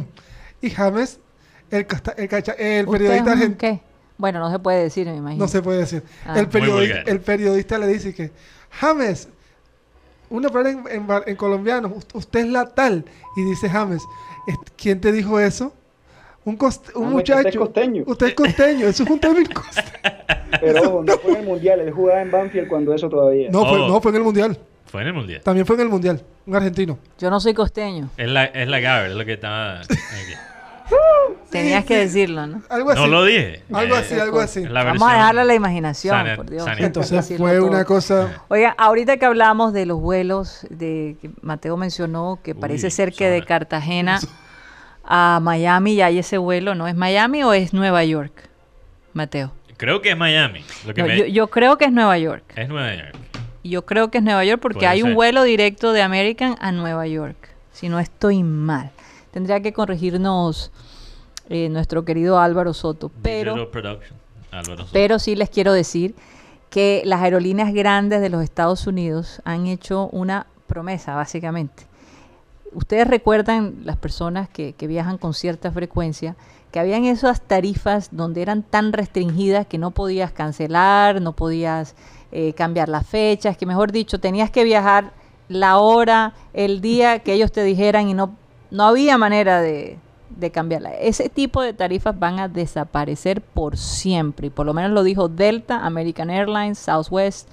Speaker 3: Y James, el, el, cacha- el
Speaker 2: ¿Usted
Speaker 3: periodista
Speaker 2: es un
Speaker 3: argentino...
Speaker 2: qué? Bueno, no se puede decir, me imagino.
Speaker 3: No se puede decir.
Speaker 2: Ah.
Speaker 3: el, periodista le dice que, James, una palabra en, en bar- en colombiano, "Ust- usted es la tal. Y dice James, "¿Es- ¿quién te dijo eso? Un, un
Speaker 4: James, usted es
Speaker 3: muchacho.
Speaker 4: costeño.
Speaker 3: Usted es costeño, eso es un término costeño.
Speaker 4: Pero no fue en el mundial, él jugaba en Banfield cuando eso todavía.
Speaker 3: No, fue,
Speaker 1: Oh.
Speaker 3: no, fue en el Mundial.
Speaker 1: Fue en el Mundial.
Speaker 3: También fue en el Mundial, un argentino.
Speaker 2: Yo no soy costeño.
Speaker 1: Es la, es la Gaber, es lo que estaba... aquí.
Speaker 2: Tenías
Speaker 3: Sí,
Speaker 2: que
Speaker 3: sí.
Speaker 2: decirlo, ¿no?
Speaker 3: Algo así.
Speaker 1: No lo dije.
Speaker 3: Algo
Speaker 1: Eh,
Speaker 3: así, algo así.
Speaker 2: Vamos a dejarle a la imaginación,
Speaker 1: sana-
Speaker 2: por Dios.
Speaker 3: Entonces fue
Speaker 2: todo.
Speaker 3: una cosa...
Speaker 2: Oigan, ahorita que hablamos de los vuelos de que Mateo mencionó que parece
Speaker 1: Uy,
Speaker 2: ser que de. Cartagena a Miami, ya hay ese vuelo, ¿no? ¿Es Miami o es Nueva York, Mateo?
Speaker 1: Creo que es Miami. Lo que
Speaker 2: No,
Speaker 1: me-
Speaker 2: yo, yo creo que es Nueva York.
Speaker 1: Es Nueva York.
Speaker 2: Yo creo que es Nueva York porque
Speaker 1: Puede
Speaker 2: hay un vuelo directo de American a Nueva York. Si no estoy mal. Tendría que corregirnos eh, nuestro querido Álvaro Soto. Pero,
Speaker 1: Digital Production. Álvaro Soto.
Speaker 2: pero sí les quiero decir que las aerolíneas grandes de los Estados Unidos han hecho una promesa, básicamente. Ustedes recuerdan, las personas que, que viajan con cierta frecuencia, que habían esas tarifas donde eran tan restringidas que no podías cancelar, no podías eh, cambiar las fechas, que mejor dicho, tenías que viajar la hora, el día que ellos te dijeran y no, no había manera de, de cambiarla. Ese tipo de tarifas van a desaparecer por siempre, y por lo menos lo dijo Delta, American Airlines, Southwest,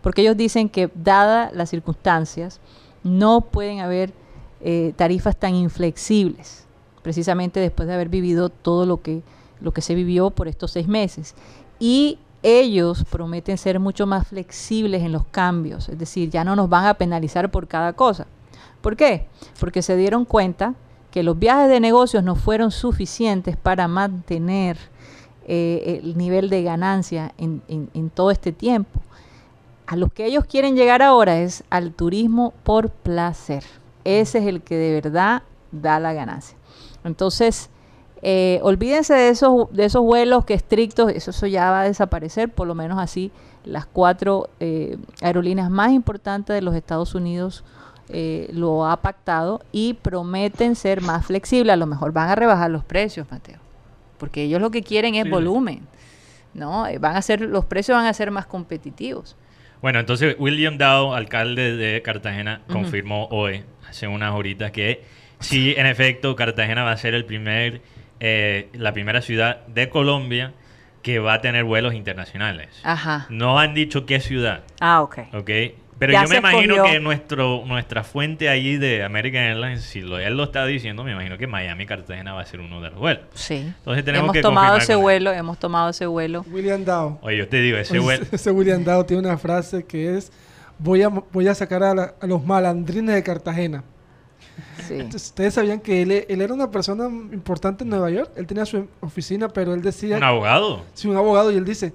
Speaker 2: porque ellos dicen que dadas las circunstancias, no pueden haber eh, tarifas tan inflexibles, precisamente después de haber vivido todo lo que, lo que se vivió por estos seis meses. Y ellos prometen ser mucho más flexibles en los cambios, es decir, ya no nos van a penalizar por cada cosa. ¿Por qué? Porque se dieron cuenta que los viajes de negocios no fueron suficientes para mantener eh, el nivel de ganancia en, todo este tiempo. A los que ellos quieren llegar ahora es al turismo por placer. Ese es el que de verdad da la ganancia. Entonces, eh, olvídense de esos, de esos vuelos que estrictos, eso, eso ya va a desaparecer, por lo menos así las cuatro eh, aerolíneas más importantes de los Estados Unidos eh, lo ha pactado y prometen ser más flexibles. A lo mejor van a rebajar los precios, Mateo, porque ellos lo que quieren es
Speaker 1: Sí.
Speaker 2: volumen, ¿no? Eh, Van a ser, los precios van a ser más competitivos.
Speaker 1: Bueno, entonces William Dow, alcalde de Cartagena, confirmó hoy, hace unas horitas, que sí, en efecto, Cartagena va a ser el primer, eh, la primera ciudad de Colombia que va a tener vuelos internacionales.
Speaker 2: Ajá.
Speaker 1: No han dicho qué ciudad,
Speaker 2: Ah, ok.
Speaker 1: ¿ok? Pero
Speaker 2: Ya
Speaker 1: yo me imagino
Speaker 2: escogió.
Speaker 1: que nuestro, nuestra fuente allí de American Airlines, si lo, él lo está diciendo, me imagino que Miami Cartagena va a ser uno de los vuelos.
Speaker 2: Sí.
Speaker 1: Entonces tenemos
Speaker 2: hemos
Speaker 1: que
Speaker 2: tomado ese vuelo, hemos tomado ese vuelo.
Speaker 3: William Dow.
Speaker 1: Oye, yo te digo, ese vuelo...
Speaker 3: Ese William Dow tiene una frase que es voy a, voy a sacar a, la- a los malandrines de Cartagena.
Speaker 2: Sí.
Speaker 3: Entonces, Ustedes sabían que él, él era una persona importante en Nueva York. Él tenía su oficina, pero él decía...
Speaker 1: Un abogado.
Speaker 3: Sí, un abogado y él dice,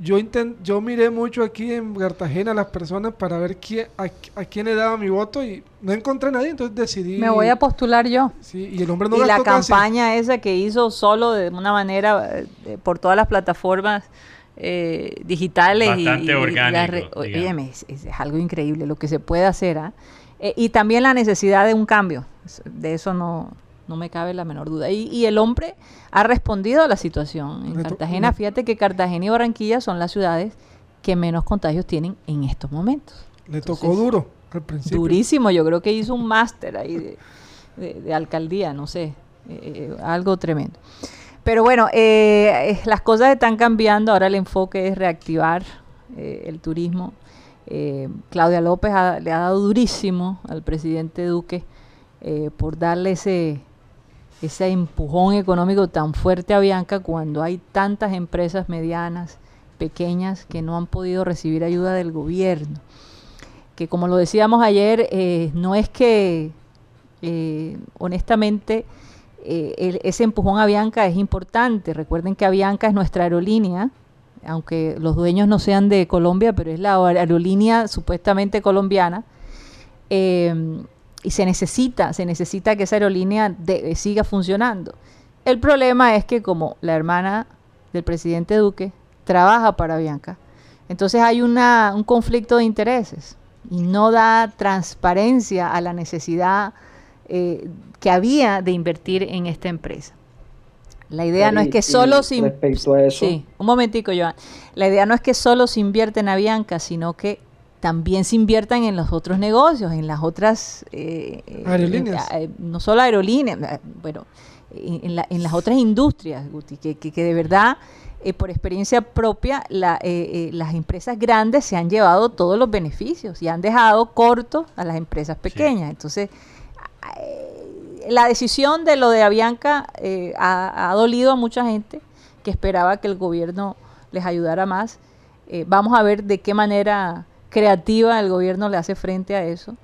Speaker 3: yo intent, yo miré mucho aquí en Cartagena a las personas para ver quién, a, a quién le daba mi voto y no encontré a nadie, entonces decidí...
Speaker 2: Me voy a postular yo.
Speaker 3: Sí, y el hombre no
Speaker 2: y la
Speaker 3: casi.
Speaker 2: campaña esa que hizo solo de una manera eh, por todas las plataformas eh, digitales y-
Speaker 1: Bastante
Speaker 2: y, y
Speaker 1: orgánico,
Speaker 2: óyeme, es, es algo increíble lo que se puede hacer ¿ah? Eh, y también la necesidad de un cambio de eso no no me cabe la menor duda y, y el hombre ha respondido a la situación en Cartagena fíjate que Cartagena y Barranquilla son las ciudades que menos contagios tienen en estos momentos
Speaker 3: Le tocó duro al principio.
Speaker 2: durísimo. Yo creo que hizo un máster ahí de, de- de alcaldía, no sé, eh, eh, algo tremendo. Pero bueno, eh, las cosas están cambiando. Ahora el enfoque es reactivar eh, el turismo. Claudia López ha- le ha dado durísimo al presidente Duque por darle ese, ese empujón económico tan fuerte a Bianca cuando hay tantas empresas medianas, pequeñas, que no han podido recibir ayuda del gobierno que como lo decíamos ayer, eh, no es que, eh, honestamente, eh, ese empujón a Bianca es importante. Recuerden que Avianca es nuestra aerolínea, aunque los dueños no sean de Colombia, pero es la aerolínea supuestamente colombiana. Y se necesita, se necesita que esa aerolínea de- siga funcionando. El problema es que como la hermana del presidente Duque trabaja para Bianca, entonces hay una, un conflicto de intereses y no da transparencia a la necesidad eh, que había de invertir en esta empresa. La idea no es que solo se...
Speaker 4: respecto a eso-
Speaker 2: Sí, un momentico, Joan. La idea no es que solo se invierta en Avianca, sino que también se inviertan en los otros negocios, en las otras... eh, eh,
Speaker 3: Aerolíneas.
Speaker 2: eh, no solo aerolíneas, eh, bueno, en, en la- en las otras industrias, Guti, que, que- que de verdad, eh, por experiencia propia, la, eh, eh, las empresas grandes se han llevado todos los beneficios y han dejado cortos a las empresas pequeñas. Entonces, eh, la decisión de lo de Avianca eh, ha, ha dolido a mucha gente que esperaba que el gobierno les ayudara más. Eh, vamos a ver de qué manera creativa el gobierno le hace frente a eso.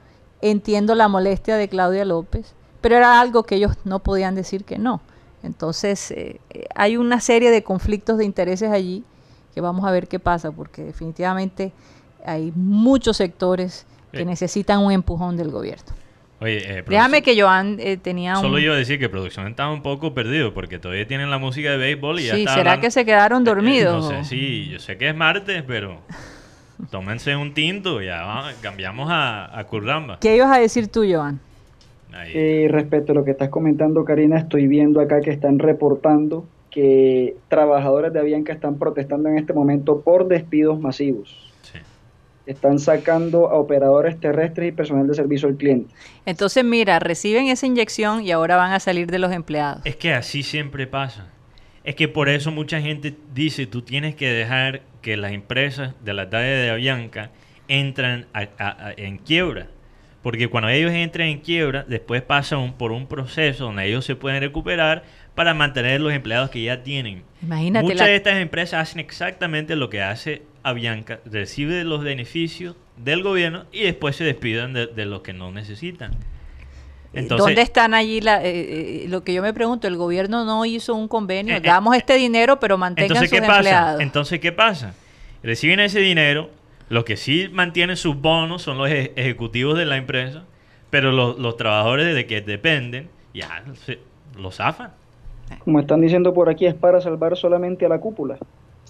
Speaker 2: Entiendo la molestia de Claudia López, pero era algo que ellos no podían decir que no. Entonces, eh, eh, hay una serie de conflictos de intereses allí que vamos a ver qué pasa, porque definitivamente hay muchos sectores que
Speaker 1: Eh.
Speaker 2: necesitan un empujón del gobierno.
Speaker 1: Oye, eh,
Speaker 2: Déjame que Joan eh, tenía
Speaker 1: Solo
Speaker 2: un...
Speaker 1: iba a decir que producción estaba un poco perdido porque todavía tienen la música de béisbol y ya
Speaker 2: Sí,
Speaker 1: está
Speaker 2: ¿será
Speaker 1: hablando-
Speaker 2: que se quedaron
Speaker 1: Eh, eh,
Speaker 2: dormidos?
Speaker 1: No sé, sí, yo sé que es martes, pero tómense un tinto y ya cambiamos a, a Curramba.
Speaker 2: ¿Qué ibas a decir tú, Joan?
Speaker 4: Eh, respecto a lo que estás comentando, Karina, estoy viendo acá que están reportando que trabajadores de Avianca están protestando en este momento por despidos masivos.
Speaker 1: Sí.
Speaker 4: Están sacando a operadores terrestres y personal de servicio al cliente.
Speaker 2: Entonces, mira, reciben esa inyección y ahora van a salir de los empleados.
Speaker 1: Es que así siempre pasa. Es que por eso mucha gente dice, tú tienes que dejar que las empresas de la talla de Avianca entran a- a- a- en quiebra. Porque cuando ellos entran en quiebra, después pasan por un proceso donde ellos se pueden recuperar para mantener los empleados que ya tienen.
Speaker 2: Imagínate
Speaker 1: Muchas
Speaker 2: la-
Speaker 1: de estas empresas hacen exactamente lo que hace Avianca, recibe los beneficios del gobierno y después se despiden de, de los que no necesitan. Entonces,
Speaker 2: ¿Dónde están allí la, eh, eh, lo que yo me pregunto? El gobierno no hizo un convenio.
Speaker 1: Eh,
Speaker 2: Damos este dinero, pero mantengan
Speaker 1: Entonces,
Speaker 2: sus
Speaker 1: ¿qué pasa?
Speaker 2: empleados.
Speaker 1: Entonces, ¿qué pasa? Reciben ese dinero, los que sí mantienen sus bonos son los eje- ejecutivos de la empresa, pero los, los trabajadores de que dependen ya se, los zafan.
Speaker 4: Como están diciendo por aquí, es para salvar solamente a la cúpula.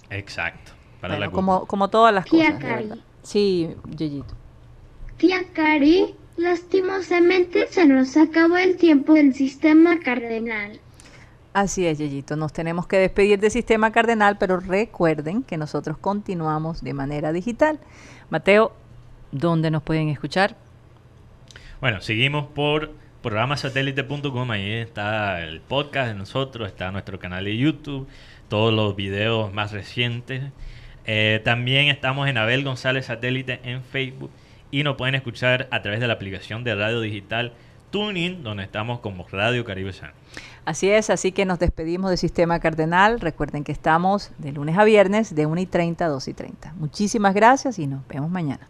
Speaker 1: Exacto. Para
Speaker 2: Bueno,
Speaker 1: la
Speaker 2: como, como todas las
Speaker 5: Tía
Speaker 2: cosas.
Speaker 5: Cari.
Speaker 2: verdad. Sí, Yeyito.
Speaker 5: Tía Cari, lastimosamente se nos acabó el tiempo del sistema cardenal.
Speaker 2: Así es, Yeyito. Nos tenemos que despedir del sistema cardenal, pero recuerden que nosotros continuamos de manera digital. Mateo, ¿dónde nos pueden escuchar?
Speaker 1: Bueno, seguimos por programasatélite.com, ahí está el podcast de nosotros, está nuestro canal de YouTube, todos los videos más recientes. Eh, también estamos en Abel González Satélite en Facebook y nos pueden escuchar a través de la aplicación de radio digital TuneIn, donde estamos como Radio Caribe San.
Speaker 2: Así es, así que nos despedimos del Sistema Cardenal. Recuerden que estamos de lunes a viernes de 1 y 30 a 2 y 30. Muchísimas gracias y nos vemos mañana.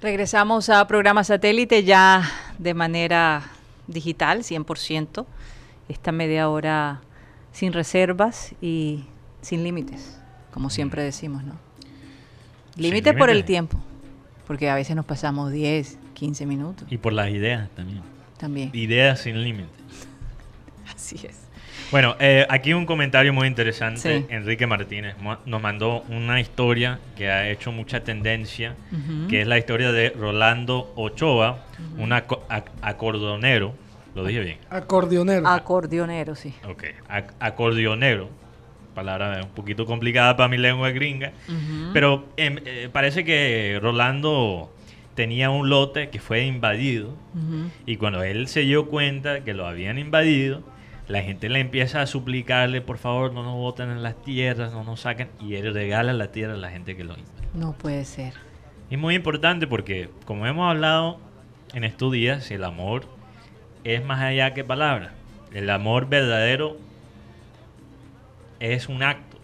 Speaker 2: Regresamos a programa satélite ya de manera digital, 100%. Esta media hora sin reservas y sin límites, como siempre decimos, ¿no? Límite por el
Speaker 1: límites.
Speaker 2: tiempo, porque a veces nos pasamos 10, 15 minutos
Speaker 1: Y por las ideas también.
Speaker 2: también.
Speaker 1: Ideas sin límites.
Speaker 2: Así es.
Speaker 1: Bueno, eh, aquí un comentario muy interesante.
Speaker 2: Sí.
Speaker 1: Enrique Martínez nos mandó una historia que ha hecho mucha tendencia, que es la historia de Rolando Ochoa, un aco- ac- acordonero. Lo dije bien.
Speaker 3: Acordeonero.
Speaker 2: Acordeonero, sí.
Speaker 1: Ok. ac- acordeonero. Palabra un poquito complicada para mi lengua gringa. Pero em, eh, parece que Rolando tenía un lote que fue invadido. Y cuando él se dio cuenta que lo habían invadido, la gente le empieza a suplicarle, por favor, no nos boten en las tierras, no nos saquen. Y él regala la tierra a la gente que lo invade.
Speaker 2: No puede ser.
Speaker 1: Es muy importante porque, como hemos hablado en estos días, el amor es más allá que palabras. El amor verdadero es un acto.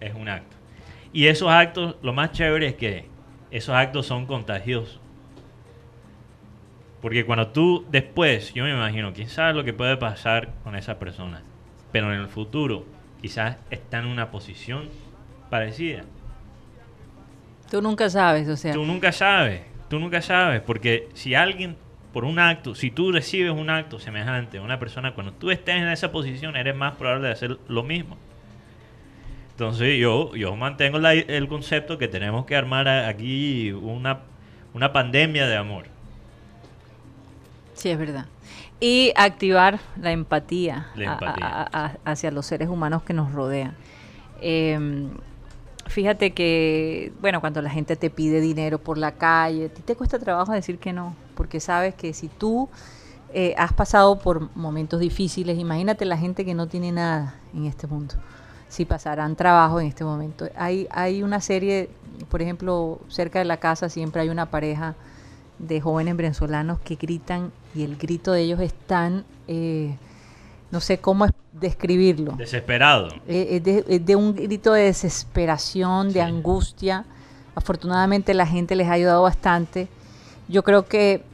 Speaker 1: Es un acto. Y esos actos, lo más chévere es que esos actos son contagiosos. Porque cuando tú después, yo me imagino, quién sabe lo que puede pasar con esa persona. Pero en el futuro, quizás está en una posición parecida.
Speaker 2: Tú nunca sabes, o sea.
Speaker 1: Tú nunca sabes, tú nunca sabes, porque si alguien, por un acto, si tú recibes un acto semejante a una persona, cuando tú estés en esa posición, eres más probable de hacer lo mismo. Entonces yo, yo mantengo la- el concepto que tenemos que armar a- aquí una, una pandemia de amor.
Speaker 2: Sí, es verdad. Y activar la empatía,
Speaker 1: La
Speaker 2: a-
Speaker 1: empatía.
Speaker 2: a- a- hacia los seres humanos que nos rodean. Em, fíjate que, bueno, cuando la gente te pide dinero por la calle, te cuesta trabajo decir que no, porque sabes que si tú eh, has pasado por momentos difíciles, imagínate la gente que no tiene nada en este mundo, si pasarán trabajo en este momento. Hay, hay una serie, por ejemplo, cerca de la casa siempre hay una pareja de jóvenes venezolanos que gritan y el grito de ellos es tan, eh, no sé cómo es describirlo.
Speaker 1: Desesperado.
Speaker 2: Eh, es, de, es de un grito de desesperación, de
Speaker 1: Sí.
Speaker 2: angustia. Afortunadamente la gente les ha ayudado bastante. Yo creo que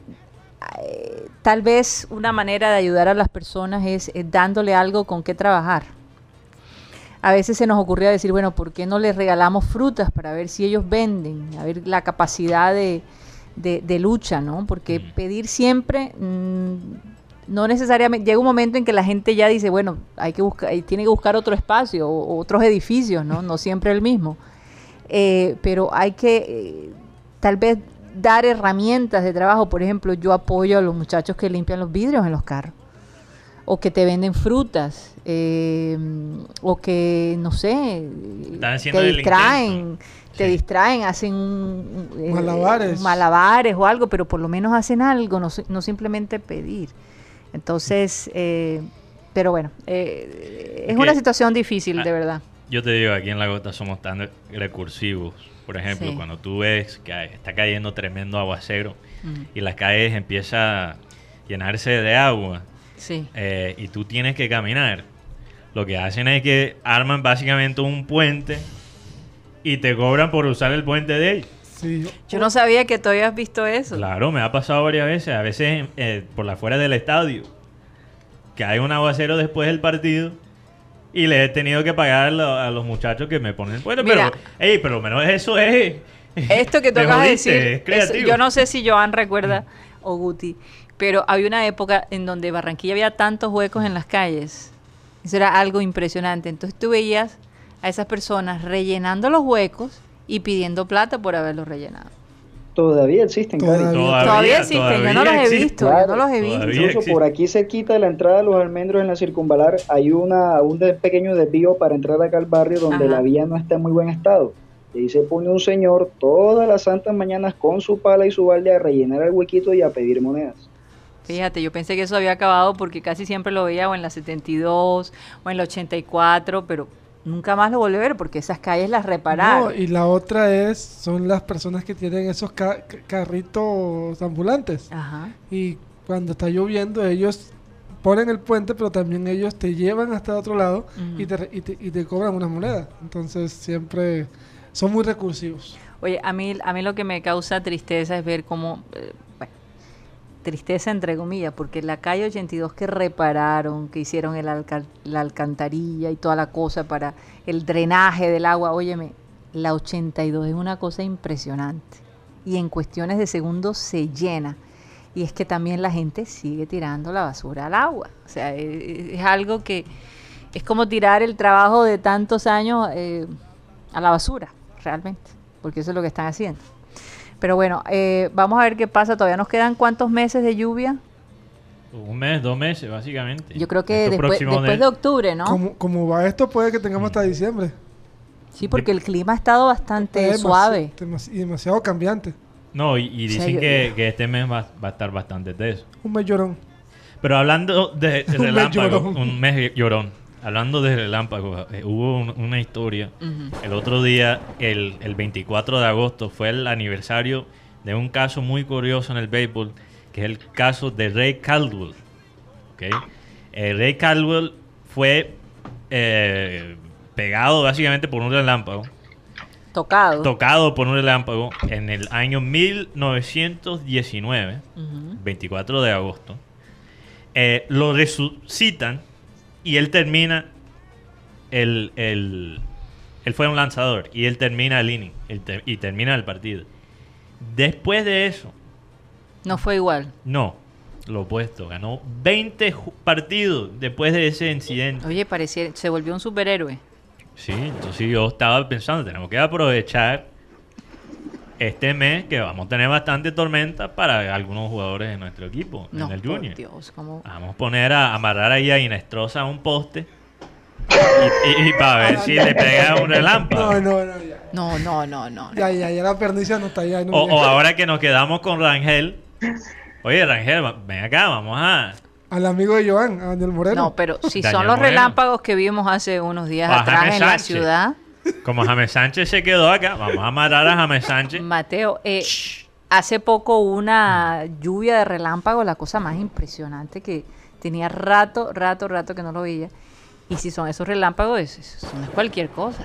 Speaker 2: eh, tal vez una manera de ayudar a las personas es, es dándole algo con qué trabajar. A veces se nos ocurría decir, bueno, ¿por qué no les regalamos frutas para ver si ellos venden? A ver la capacidad de, de- de lucha, ¿no? Porque
Speaker 1: Mm.
Speaker 2: pedir siempre, mm, no necesariamente, llega un momento en que la gente ya dice, bueno, hay que buscar, tiene que buscar otro espacio o, o otros edificios, ¿no? No siempre el mismo. Eh, pero hay que eh, tal vez dar herramientas de trabajo. Por ejemplo, yo apoyo a los muchachos que limpian los vidrios en los carros o que te venden frutas eh, o que no sé te distraen te
Speaker 1: Sí.
Speaker 2: distraen hacen un- eh,
Speaker 3: Malabares.
Speaker 2: malabares o algo pero por lo menos hacen algo no, no simplemente pedir entonces eh, pero bueno eh, es una situación difícil
Speaker 1: Ah,
Speaker 2: de verdad
Speaker 1: Yo te digo, aquí en la gota somos tan recursivos. Por ejemplo,
Speaker 2: Sí.
Speaker 1: cuando tú ves que está cayendo tremendo aguacero
Speaker 2: Mm,
Speaker 1: y las calles empiezan a llenarse de agua
Speaker 2: sí
Speaker 1: eh, y tú tienes que caminar, lo que hacen es que arman básicamente un puente y te cobran por usar el puente de ellos.
Speaker 3: Sí,
Speaker 2: yo no sabía que tú habías visto eso
Speaker 1: Claro, me ha pasado varias veces, a veces eh, por la fuera del estadio, que hay un aguacero después del partido y le he tenido que pagar a lo- a los muchachos que me ponen el puente,
Speaker 2: Mira.
Speaker 1: pero, ey, pero lo menos eso es...
Speaker 2: Esto que tú acabas de decir,
Speaker 1: es
Speaker 2: yo no sé si Joan recuerda o Guti, pero había una época en donde Barranquilla había tantos huecos en las calles. Eso era algo impresionante. Entonces tú veías a esas personas rellenando los huecos y pidiendo plata por haberlos rellenado.
Speaker 4: Todavía existen,
Speaker 3: Todavía.
Speaker 4: Cari.
Speaker 1: Todavía,
Speaker 2: Todavía existen, yo no los he
Speaker 1: existe.
Speaker 2: visto, yo no los he visto.
Speaker 1: Todavía
Speaker 4: Incluso por aquí cerquita de la entrada de los almendros en la circunvalar hay una un pequeño desvío para entrar acá al barrio donde
Speaker 2: Ajá.
Speaker 4: la vía no está en muy buen estado. Y ahí se pone un señor todas las santas mañanas con su pala y su balde a rellenar el huequito y a pedir monedas.
Speaker 2: Fíjate, yo pensé que eso había acabado porque casi siempre lo veía o en la 72 o en la 84, pero nunca más lo volví a ver porque esas calles las repararon.
Speaker 3: No, y la otra es, son las personas que tienen esos ca- ca- carritos ambulantes.
Speaker 2: Ajá.
Speaker 3: Y cuando está lloviendo, ellos ponen el puente, pero también ellos te llevan hasta otro lado y, te, y, te, y te cobran unas monedas. Entonces siempre son muy recursivos.
Speaker 2: Oye, a mí, a mí lo que me causa tristeza es ver cómo, eh, tristeza entre comillas, porque la calle 82 que repararon, que hicieron la alcantarilla y toda la cosa para el drenaje del agua, óyeme, la 82 es una cosa impresionante y en cuestiones de segundos se llena. Y es que también la gente sigue tirando la basura al agua. O sea, eh, es, algo que es como tirar el trabajo de tantos años eh, a la basura, realmente, porque eso es lo que están haciendo. Pero bueno, eh, vamos a ver qué pasa. Todavía nos quedan cuántos meses de lluvia.
Speaker 1: Un mes, dos meses, básicamente.
Speaker 2: Yo creo que después, después de octubre, ¿no?
Speaker 3: Como, como va esto, puede que tengamos hasta diciembre.
Speaker 2: Sí, porque el clima ha estado bastante
Speaker 3: demasi-
Speaker 2: suave.
Speaker 3: demasi- y demasiado cambiante.
Speaker 1: No, y, y
Speaker 2: O sea,
Speaker 1: dicen
Speaker 2: yo-
Speaker 1: que, que este mes va, va a estar bastante teso.
Speaker 3: Un mes llorón.
Speaker 1: Pero hablando de, de
Speaker 3: Un mes
Speaker 1: relámpago,
Speaker 3: llorón.
Speaker 1: un mes llorón. Hablando de relámpago, eh, hubo un- una historia. El otro día, el, el 24 de agosto, fue el aniversario de un caso muy curioso en el béisbol, que es el caso de Ray Caldwell. ¿ok? Eh, Ray Caldwell fue eh, pegado básicamente por un relámpago,
Speaker 2: Tocado.
Speaker 1: tocado por un relámpago en el año 1919.
Speaker 2: Ujú.
Speaker 1: 24 de agosto, eh, lo resucitan y él termina el, el- él fue un lanzador y él termina el inning él te- y termina el partido. Después de eso,
Speaker 2: No fue igual.
Speaker 1: no, lo opuesto, ganó 20 ju- partidos después de ese incidente.
Speaker 2: Oye, parecía, se volvió un superhéroe.
Speaker 1: Sí, entonces yo estaba pensando, tenemos que aprovechar este mes que vamos a tener bastante tormenta para algunos jugadores de nuestro equipo
Speaker 2: No,
Speaker 1: en el Junior.
Speaker 2: Dios.
Speaker 1: Vamos a poner a amarrar ahí a Inestrosa a un poste y, y- y para ver si le pega un relámpago.
Speaker 3: No, no, no, ya.
Speaker 2: No, no, no, no.
Speaker 3: Ya, ya, ya la perdicia no está allá. No,
Speaker 1: O,
Speaker 3: ya.
Speaker 1: o ahora que nos quedamos con Rangel. Oye, Rangel, ven acá, vamos a.
Speaker 3: Al amigo de Joan, a Daniel Moreno.
Speaker 2: No, pero si
Speaker 1: Daniel
Speaker 2: son los
Speaker 1: Moreno.
Speaker 2: relámpagos que vimos hace unos días atrás en la
Speaker 1: Sánchez.
Speaker 2: ciudad,
Speaker 1: Como James Sánchez se quedó acá, vamos a amarrar a James Sánchez.
Speaker 2: Mateo, eh, hace poco una lluvia de relámpagos, la cosa más impresionante que tenía rato, rato, rato que no lo veía. Y si son esos relámpagos, es- eso no es cualquier cosa.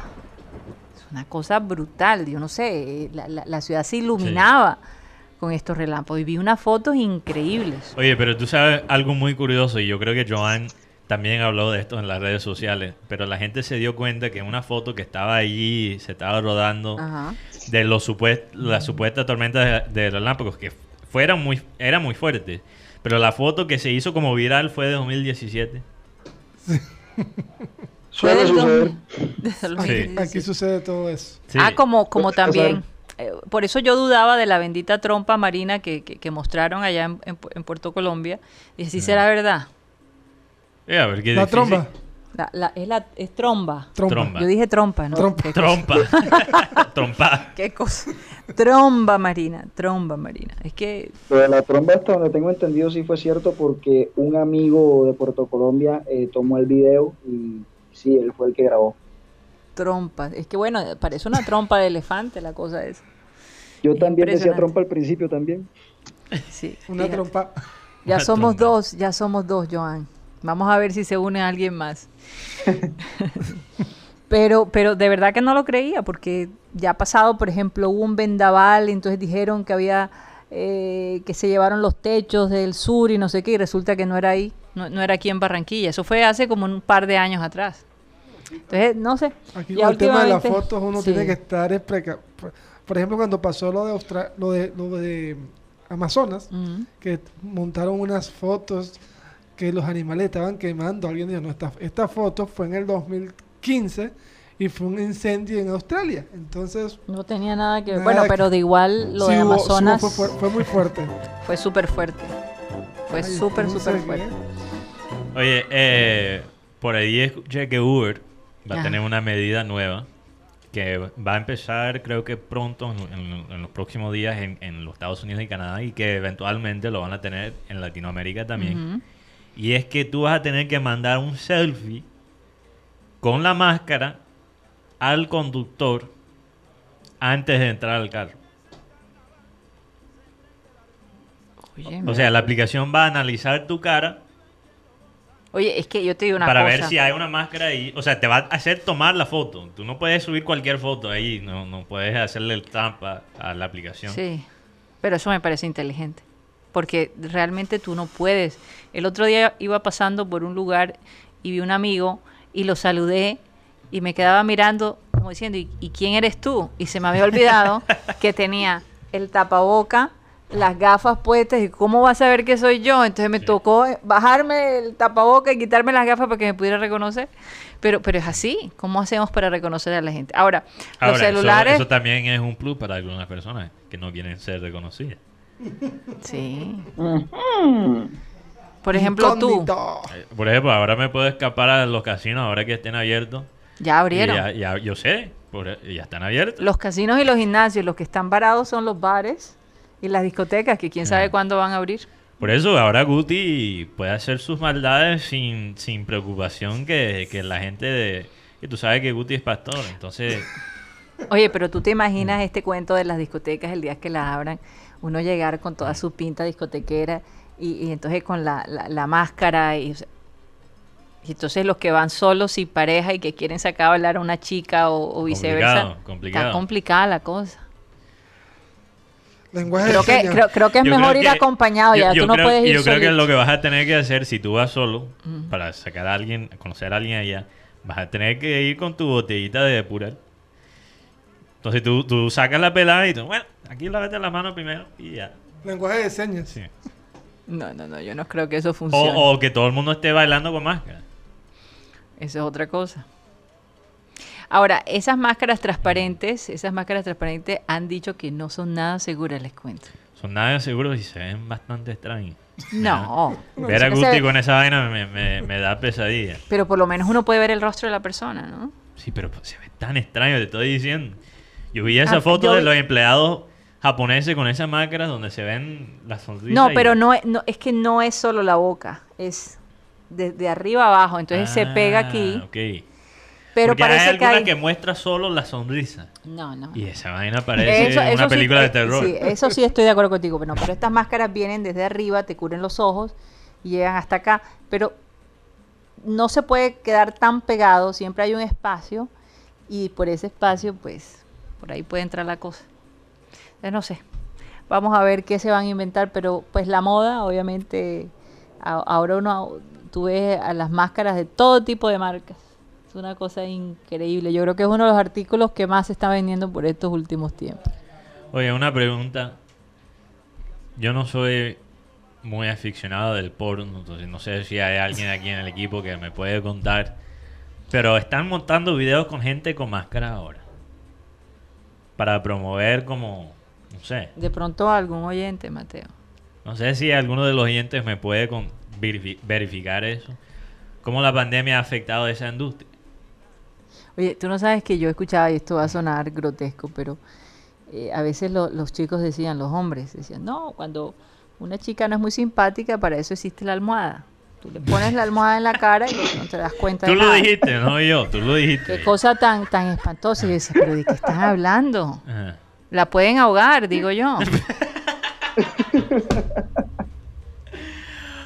Speaker 2: Es una cosa brutal. Yo no sé, la, la- la ciudad se iluminaba con estos relámpagos. Y vi unas fotos increíbles.
Speaker 1: Oye, pero tú sabes algo muy curioso y yo creo que Joan también habló de esto en las redes sociales, pero la gente se dio cuenta que una foto que estaba allí, se estaba rodando
Speaker 2: Ajá.
Speaker 1: de los supuest la supuesta tormenta de, de relámpagos, que fueran muy, era muy fuerte. Pero la foto que se hizo como viral fue de 2017.
Speaker 2: Fue
Speaker 4: Suele suceder.
Speaker 2: 2000 desde el
Speaker 1: Sí.
Speaker 2: 2017.
Speaker 3: Aquí sucede todo eso.
Speaker 1: Sí.
Speaker 2: Ah, como, como también. eh, por eso yo dudaba de la bendita trompa marina que, que- que mostraron allá en, en Pu- en Puerto Colombia. Y si será verdad.
Speaker 1: Eh, a ver, qué
Speaker 3: La
Speaker 1: difícil.
Speaker 3: tromba.
Speaker 2: La, la- es, la, es tromba.
Speaker 1: Tromba.
Speaker 2: Yo dije trompa, ¿no?
Speaker 3: Trompa.
Speaker 1: Trompa. Trompa.
Speaker 2: ¿Qué cosa? Tromba marina, tromba marina. Es que
Speaker 4: Lo de la tromba, hasta donde tengo entendido, sí fue cierto porque un amigo de Puerto Colombia eh, tomó el video y sí, él fue el que grabó.
Speaker 2: trompa. Es que bueno, parece una trompa de elefante la cosa es.
Speaker 4: Yo también decía trompa al principio también.
Speaker 2: Sí,
Speaker 3: Una
Speaker 2: fíjate.
Speaker 3: trompa.
Speaker 2: Ya
Speaker 1: Una
Speaker 2: somos
Speaker 1: trompa.
Speaker 2: dos, ya somos dos, Joan. Vamos a ver si se une alguien más. pero, pero de verdad que no lo creía, porque ya ha pasado, por ejemplo, hubo un vendaval, entonces dijeron que había eh, que se llevaron los techos del sur y no sé qué, y resulta que no era ahí, no, no era aquí en Barranquilla. Eso fue hace como un par de años atrás. Entonces, no sé.
Speaker 3: Aquí con el tema de las fotos uno
Speaker 2: sí.
Speaker 3: tiene que estar es por, ejemplo cuando pasó lo de Austra- lo de lo de Amazonas que montaron unas fotos que los animales estaban quemando alguien dijo no esta, esta foto fue en el 2015 y fue un incendio en Australia entonces
Speaker 2: No tenía nada que ver. Bueno,
Speaker 3: que-
Speaker 2: pero de igual lo
Speaker 3: sí
Speaker 2: de
Speaker 3: hubo- sí hubo-
Speaker 2: Amazonas
Speaker 3: fue, fue- fue muy fuerte
Speaker 2: fue súper fuerte. Fue súper, súper fuerte.
Speaker 1: Oye, eh, por ahí escuché que Uber va a tener una medida nueva que va a empezar creo que pronto, en, en- en los próximos días en, en los Estados Unidos y Canadá y que eventualmente lo van a tener en Latinoamérica también.
Speaker 2: Ujú.
Speaker 1: Y es que tú vas a tener que mandar un selfie con la máscara al conductor antes de entrar al carro.
Speaker 2: Oye,
Speaker 1: O sea, la aplicación va a analizar tu cara
Speaker 2: Oye, es que yo te digo una
Speaker 1: para
Speaker 2: cosa.
Speaker 1: ver si hay una máscara ahí. O sea, te va a hacer tomar la foto. Tú no puedes subir cualquier foto ahí. No, no puedes hacerle el trampa a la aplicación.
Speaker 2: Sí, pero eso me parece inteligente. Porque realmente tú no puedes. El otro día iba pasando por un lugar y vi un amigo y lo saludé y me quedaba mirando como diciendo, ¿y, y quién eres tú? Y se me había olvidado que tenía el tapaboca, las gafas puestas y cómo va a saber que soy yo. Entonces me
Speaker 1: Sí.
Speaker 2: tocó bajarme el tapaboca y quitarme las gafas para que me pudiera reconocer. Pero, pero es así. ¿Cómo hacemos para reconocer a la gente? Ahora,
Speaker 1: Ahora,
Speaker 2: los
Speaker 1: eso-
Speaker 2: celulares...
Speaker 1: Eso, también es un plus para algunas personas que no quieren ser reconocidas.
Speaker 2: Sí. Por ejemplo, tú.
Speaker 1: Por ejemplo, ahora me puedo escapar a los casinos ahora que estén abiertos.
Speaker 2: Ya abrieron.
Speaker 1: ya, ya- yo sé, por- ya están abiertos.
Speaker 2: Los casinos y los gimnasios, los que están parados son los bares y las discotecas, que quién sabe cuándo van a abrir.
Speaker 1: Por eso ahora Guti puede hacer sus maldades sin, sin preocupación que, que la gente de... Que tú sabes que Guti es pastor, entonces...
Speaker 2: Oye, pero tú te imaginas este cuento de las discotecas el día que las abran, uno llegar con toda su pinta discotequera y, y entonces con la, la- la máscara y, entonces los que van solos sin pareja y que quieren sacar a bailar a una chica o, o viceversa.
Speaker 1: Complicado, complicado.
Speaker 2: Está complicada la cosa.
Speaker 3: lenguaje
Speaker 2: Creo
Speaker 3: de
Speaker 2: que, creo, creo que es
Speaker 1: Yo
Speaker 2: mejor ir
Speaker 1: que-
Speaker 2: acompañado
Speaker 1: yo-
Speaker 2: ya,
Speaker 1: yo
Speaker 2: tú no
Speaker 1: creo-
Speaker 2: puedes ir
Speaker 1: Yo creo que lo que vas a tener que hacer si tú vas solo para sacar a alguien, conocer a alguien allá, vas a tener que ir con tu botellita de depurar. Entonces tú, tú sacas la pelada y tú, bueno, aquí lávate la mano primero y ya.
Speaker 3: lenguaje de señas
Speaker 1: Sí.
Speaker 2: No, no, no, yo no creo que eso funcione.
Speaker 1: O, o que todo el mundo esté bailando con máscara.
Speaker 2: Eso es otra cosa. Ahora, esas máscaras transparentes, esas máscaras transparentes han dicho que no son nada seguras, les cuento.
Speaker 1: Son nada seguros y se ven bastante extraños.
Speaker 2: No.
Speaker 1: Ver a Guti con esa vaina me, me- me da pesadilla.
Speaker 2: Pero por lo menos uno puede ver el rostro de la persona, ¿no?
Speaker 1: Sí, pero se ve tan extraño, te estoy diciendo. Yo vi esa
Speaker 2: Ah,
Speaker 1: foto
Speaker 2: yo
Speaker 1: de los empleados japoneses con esas máscaras donde se ven las sonrisas.
Speaker 2: No,
Speaker 1: y-
Speaker 2: pero no, es- no, es que no es solo la boca, es de, de arriba abajo, entonces se pega
Speaker 1: Ah,
Speaker 2: aquí,
Speaker 1: ok.
Speaker 2: pero
Speaker 1: Porque hay
Speaker 2: parece que
Speaker 1: alguna
Speaker 2: hay...
Speaker 1: que muestra solo la sonrisa.
Speaker 2: No, no.
Speaker 1: Y esa vaina parece
Speaker 2: Eso- eso
Speaker 1: una
Speaker 2: sí,
Speaker 1: película de terror.
Speaker 2: Sí, eso sí estoy de acuerdo contigo, pero, no, pero estas máscaras vienen desde arriba, te cubren los ojos y llegan hasta acá, pero no se puede quedar tan pegado, siempre hay un espacio y por ese espacio, pues, por ahí puede entrar la cosa. Entonces, no sé. Vamos a ver qué se van a inventar, pero pues la moda, obviamente, ahora uno, tú ves a las máscaras de todo tipo de marcas. Es una cosa increíble. Yo creo que es uno de los artículos que más se está vendiendo por estos últimos tiempos.
Speaker 1: Oye, una pregunta. Yo no soy muy aficionado del porno, entonces no sé si hay alguien aquí en el equipo que me puede contar. Pero están montando videos con gente con máscara ahora. Para promover como, no sé,
Speaker 2: De pronto algún oyente, Mateo.
Speaker 1: no sé si alguno de los oyentes me puede con- verifi- verificar eso. ¿Cómo la pandemia ha afectado a esa industria?
Speaker 2: Oye, tú no sabes que yo escuchaba, y esto va a sonar grotesco, pero eh, a veces lo- los chicos decían, los hombres decían, no, cuando una chica no es muy simpática, para eso existe la almohada. Tú le pones la almohada en la cara y no te das cuenta
Speaker 1: Tú
Speaker 2: de
Speaker 1: lo
Speaker 2: nada.
Speaker 1: dijiste, no yo, tú lo dijiste.
Speaker 2: Qué cosa tan, tan espantosa. Y yo decía, pero ¿de qué están hablando?
Speaker 1: Ajá.
Speaker 2: La pueden ahogar, digo yo.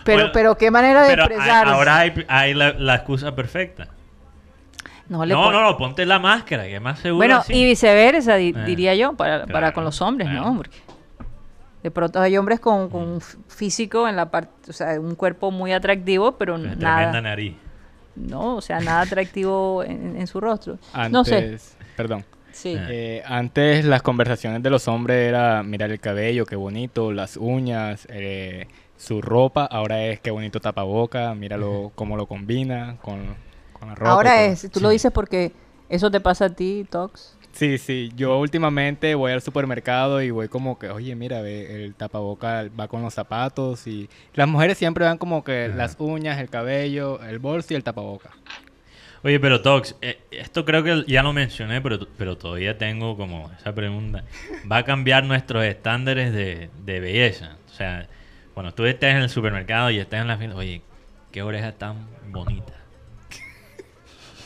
Speaker 2: Pero,
Speaker 1: Bueno,
Speaker 2: pero qué manera de expresarse.
Speaker 1: ahora hay, hay la, la excusa perfecta.
Speaker 2: no, le
Speaker 1: No, no, no, ponte la máscara, que es más seguro.
Speaker 2: Bueno,
Speaker 1: así.
Speaker 2: y viceversa, di-
Speaker 1: Eh,
Speaker 2: diría yo, para, para con los hombres,
Speaker 1: claro.
Speaker 2: ¿no? Porque de pronto hay hombres con, con un físico en la parte, o sea, un cuerpo muy atractivo, pero
Speaker 1: Con
Speaker 2: nada,
Speaker 1: Tremenda nariz.
Speaker 2: no, o sea, nada atractivo en, en su rostro.
Speaker 6: Antes,
Speaker 2: No sé,
Speaker 6: Perdón.
Speaker 2: sí.
Speaker 1: Eh.
Speaker 6: Eh, antes las conversaciones de los hombres era mirar el cabello, qué bonito, las uñas, eh, su ropa. Ahora es qué bonito tapaboca, míralo cómo lo combina con, con la ropa.
Speaker 2: Ahora es, tú lo dices porque eso te pasa a ti, Tox.
Speaker 6: Sí, sí. Yo últimamente voy al supermercado y voy como que, oye, mira, ve, el tapaboca va con los zapatos y las mujeres siempre van como que
Speaker 1: Ajá.
Speaker 6: las uñas, el cabello, el bolso y el tapaboca.
Speaker 1: Oye, pero Tox, eh, esto creo que ya lo mencioné, pero, pero todavía tengo como esa pregunta. ¿Va a cambiar nuestros estándares de, de belleza? O sea, cuando tú estés en el supermercado y estés en la fila, oye, qué oreja tan bonita.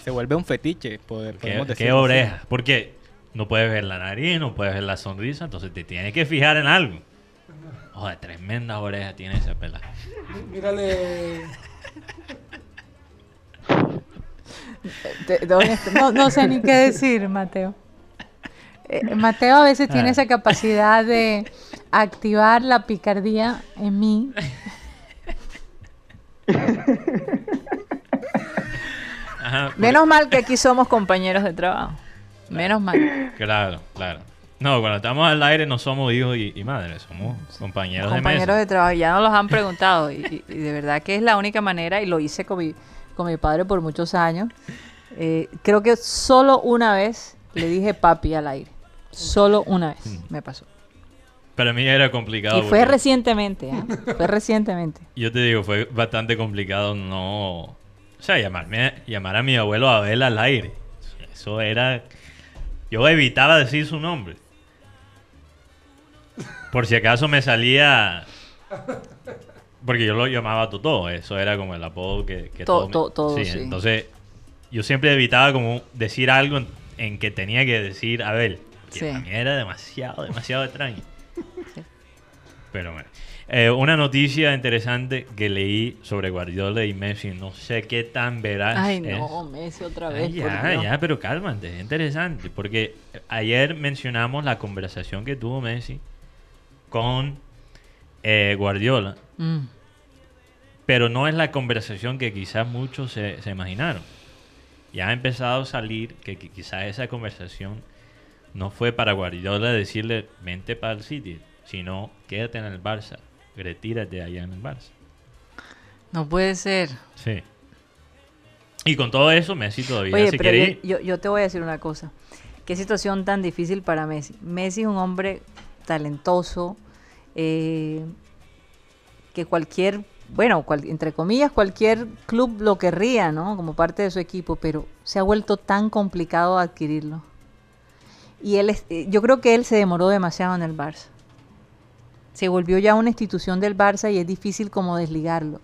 Speaker 6: Se vuelve un fetiche, poder,
Speaker 1: ¿Qué,
Speaker 6: podemos
Speaker 1: qué
Speaker 6: decirlo así.
Speaker 1: oreja? Porque no puedes ver la nariz, no puedes ver la sonrisa, entonces te tienes que fijar en algo. Joder, tremenda oreja tiene esa pelada.
Speaker 3: Mírale.
Speaker 2: Te- te- honest- no, no sé ni qué decir, Mateo. Eh, Mateo a veces tiene
Speaker 1: Ah.
Speaker 2: esa capacidad de activar la picardía en mí.
Speaker 1: Ajá, porque-
Speaker 2: Menos mal que aquí somos compañeros de trabajo. Menos mal.
Speaker 1: Claro, claro. No, cuando estamos al aire no somos hijos y, y madres, somos compañeros,
Speaker 2: compañeros
Speaker 1: de
Speaker 2: de
Speaker 1: mesa.
Speaker 2: trabajo. Ya nos los han preguntado. Y, de verdad que es la única manera, y lo hice con mi, con mi padre por muchos años. Eh, creo que solo una vez le dije papi al aire. Solo una vez
Speaker 1: Hmm.
Speaker 2: me pasó.
Speaker 1: Para mí era complicado.
Speaker 2: Y fue
Speaker 1: porque-
Speaker 2: recientemente, ¿ah? Fue recientemente.
Speaker 1: Yo te digo, fue bastante complicado no... O sea, llamarme, llamar a mi abuelo Abel al aire. Eso era... Yo evitaba decir su nombre. Por si acaso me salía... Porque yo lo llamaba Totó. Eso era como el apodo que, que
Speaker 2: To-
Speaker 1: todo me-
Speaker 2: todo, sí.
Speaker 1: Entonces, yo siempre evitaba como decir algo en, en que tenía que decir Abel. Que
Speaker 2: Sí.
Speaker 1: para mí era demasiado, demasiado extraño.
Speaker 2: Sí.
Speaker 1: Pero bueno. Eh, una noticia interesante que leí sobre Guardiola y Messi, no sé qué tan veraz
Speaker 2: Ay,
Speaker 1: es.
Speaker 2: no, Messi otra vez.
Speaker 1: ya, ya, pero cálmate, es interesante, porque ayer mencionamos la conversación que tuvo Messi con eh, Guardiola,
Speaker 2: Mm.
Speaker 1: pero no es la conversación que quizás muchos se, se imaginaron. Ya ha empezado a salir que, qui- quizás esa conversación no fue para Guardiola decirle vente para el City, sino quédate en el Barça, retírate allá en el Barça.
Speaker 2: No puede ser.
Speaker 1: Sí. Y con todo eso, Messi todavía
Speaker 2: Oye,
Speaker 1: se
Speaker 2: pero
Speaker 1: quiere
Speaker 2: yo,
Speaker 1: ir.
Speaker 2: yo, yo te voy a decir una cosa. Qué situación tan difícil para Messi. Messi es un hombre talentoso, eh, que cualquier, bueno, cual- entre comillas, cualquier club lo querría, ¿no? Como parte de su equipo, pero se ha vuelto tan complicado adquirirlo. Y él, eh, yo creo que él se demoró demasiado en el Barça. Se volvió ya una institución del Barça y es difícil como desligarlo.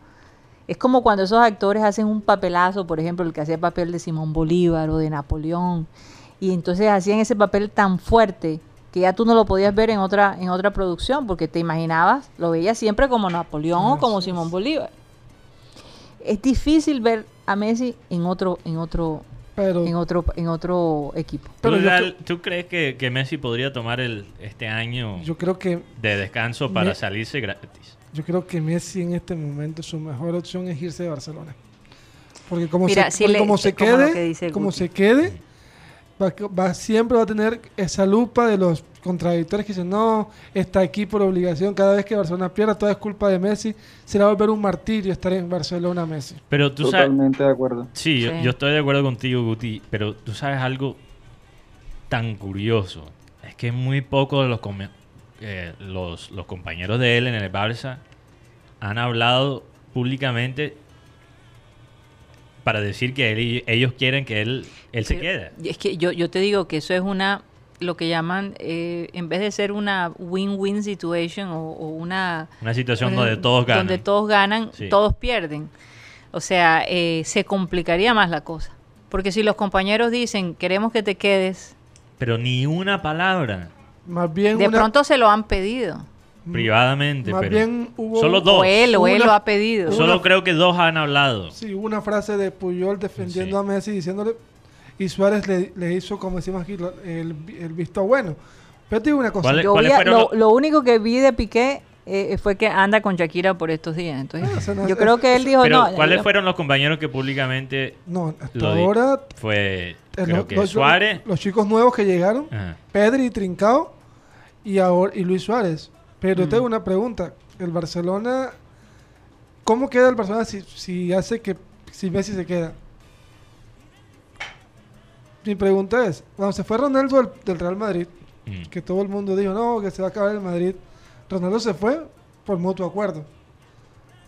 Speaker 2: Es como cuando esos actores hacen un papelazo, por ejemplo, el que hacía el papel de Simón Bolívar o de Napoleón, y entonces hacían ese papel tan fuerte que ya tú no lo podías ver en otra, en otra producción, porque te imaginabas, lo veías siempre como Napoleón o como Simón Bolívar. Es difícil ver a Messi en otro, en otro,
Speaker 3: Pero
Speaker 2: en otro, en otro equipo.
Speaker 1: ¿Tú,
Speaker 3: Pero yo
Speaker 1: ¿tú crees que, que Messi podría tomar el, este año
Speaker 3: yo creo que
Speaker 1: de descanso para
Speaker 3: Me-
Speaker 1: salirse gratis?
Speaker 3: yo creo que Messi en este momento su mejor opción es irse de Barcelona. Porque como
Speaker 2: Mira,
Speaker 3: se, porque
Speaker 2: le-
Speaker 3: como se
Speaker 2: como lo que
Speaker 3: quede, como
Speaker 2: Guti.
Speaker 3: se quede, va, va- siempre va a tener esa lupa de los contradictores que dicen, no, está aquí por obligación, cada vez que Barcelona pierda, todo es culpa de Messi, será volver un martirio estar en Barcelona Messi.
Speaker 1: Pero tú sabes...
Speaker 4: Totalmente de acuerdo.
Speaker 1: Sí, yo,
Speaker 2: Sí.
Speaker 1: yo estoy de acuerdo contigo, Guti, pero tú sabes algo tan curioso. Es que muy pocos de los, eh, los, los compañeros de él en el Barça han hablado públicamente para decir que él ellos quieren que él, él se quede.
Speaker 2: Es que yo, yo te digo que eso es una, lo que llaman, eh, en vez de ser una win-win situation o, o una...
Speaker 1: Una situación donde todos ganan.
Speaker 2: Donde todos ganan,
Speaker 1: Sí.
Speaker 2: todos pierden. O sea, eh, se complicaría más la cosa. Porque si los compañeros dicen, queremos que te quedes,
Speaker 1: Pero ni una palabra
Speaker 3: Más bien,
Speaker 2: de
Speaker 3: una-
Speaker 2: pronto se lo han pedido.
Speaker 1: Privadamente.
Speaker 3: más
Speaker 1: pero
Speaker 3: bien hubo,
Speaker 1: Solo dos.
Speaker 2: O él, o él
Speaker 3: Una-
Speaker 2: lo ha pedido.
Speaker 1: Solo
Speaker 3: una-
Speaker 1: creo que dos han hablado.
Speaker 3: sí, hubo una frase de Puyol defendiendo
Speaker 1: Sí.
Speaker 3: a Messi diciéndole, y Suárez le, le hizo, como decimos aquí, el, el visto bueno. Pero te digo una cosa,
Speaker 1: ¿Cuál es-
Speaker 2: Yo
Speaker 1: ¿Cuáles
Speaker 2: vi a-
Speaker 1: fueron
Speaker 2: lo, único que vi de Piqué eh, fue que anda con Shakira por estos días. Entonces,
Speaker 3: Ah,
Speaker 2: yo creo que él dijo,
Speaker 1: Pero
Speaker 2: no.
Speaker 1: ¿cuáles fueron los compañeros que públicamente
Speaker 3: no, hasta ahora
Speaker 1: fue,
Speaker 3: eh,
Speaker 1: creo
Speaker 3: lo-
Speaker 1: que
Speaker 3: los,
Speaker 1: Suárez?
Speaker 3: los chicos nuevos que llegaron,
Speaker 1: Ajá.
Speaker 3: Pedri y Trincao y ahora y Luis Suárez. Pero
Speaker 2: Mm.
Speaker 3: tengo una pregunta, el Barcelona ¿cómo queda el Barcelona si, si hace que si Messi se queda? Mi pregunta es, cuando se fue Ronaldo del, del Real Madrid,
Speaker 1: Mm.
Speaker 3: que todo el mundo dijo, no, que se va a acabar el Madrid. Ronaldo se fue por mutuo acuerdo.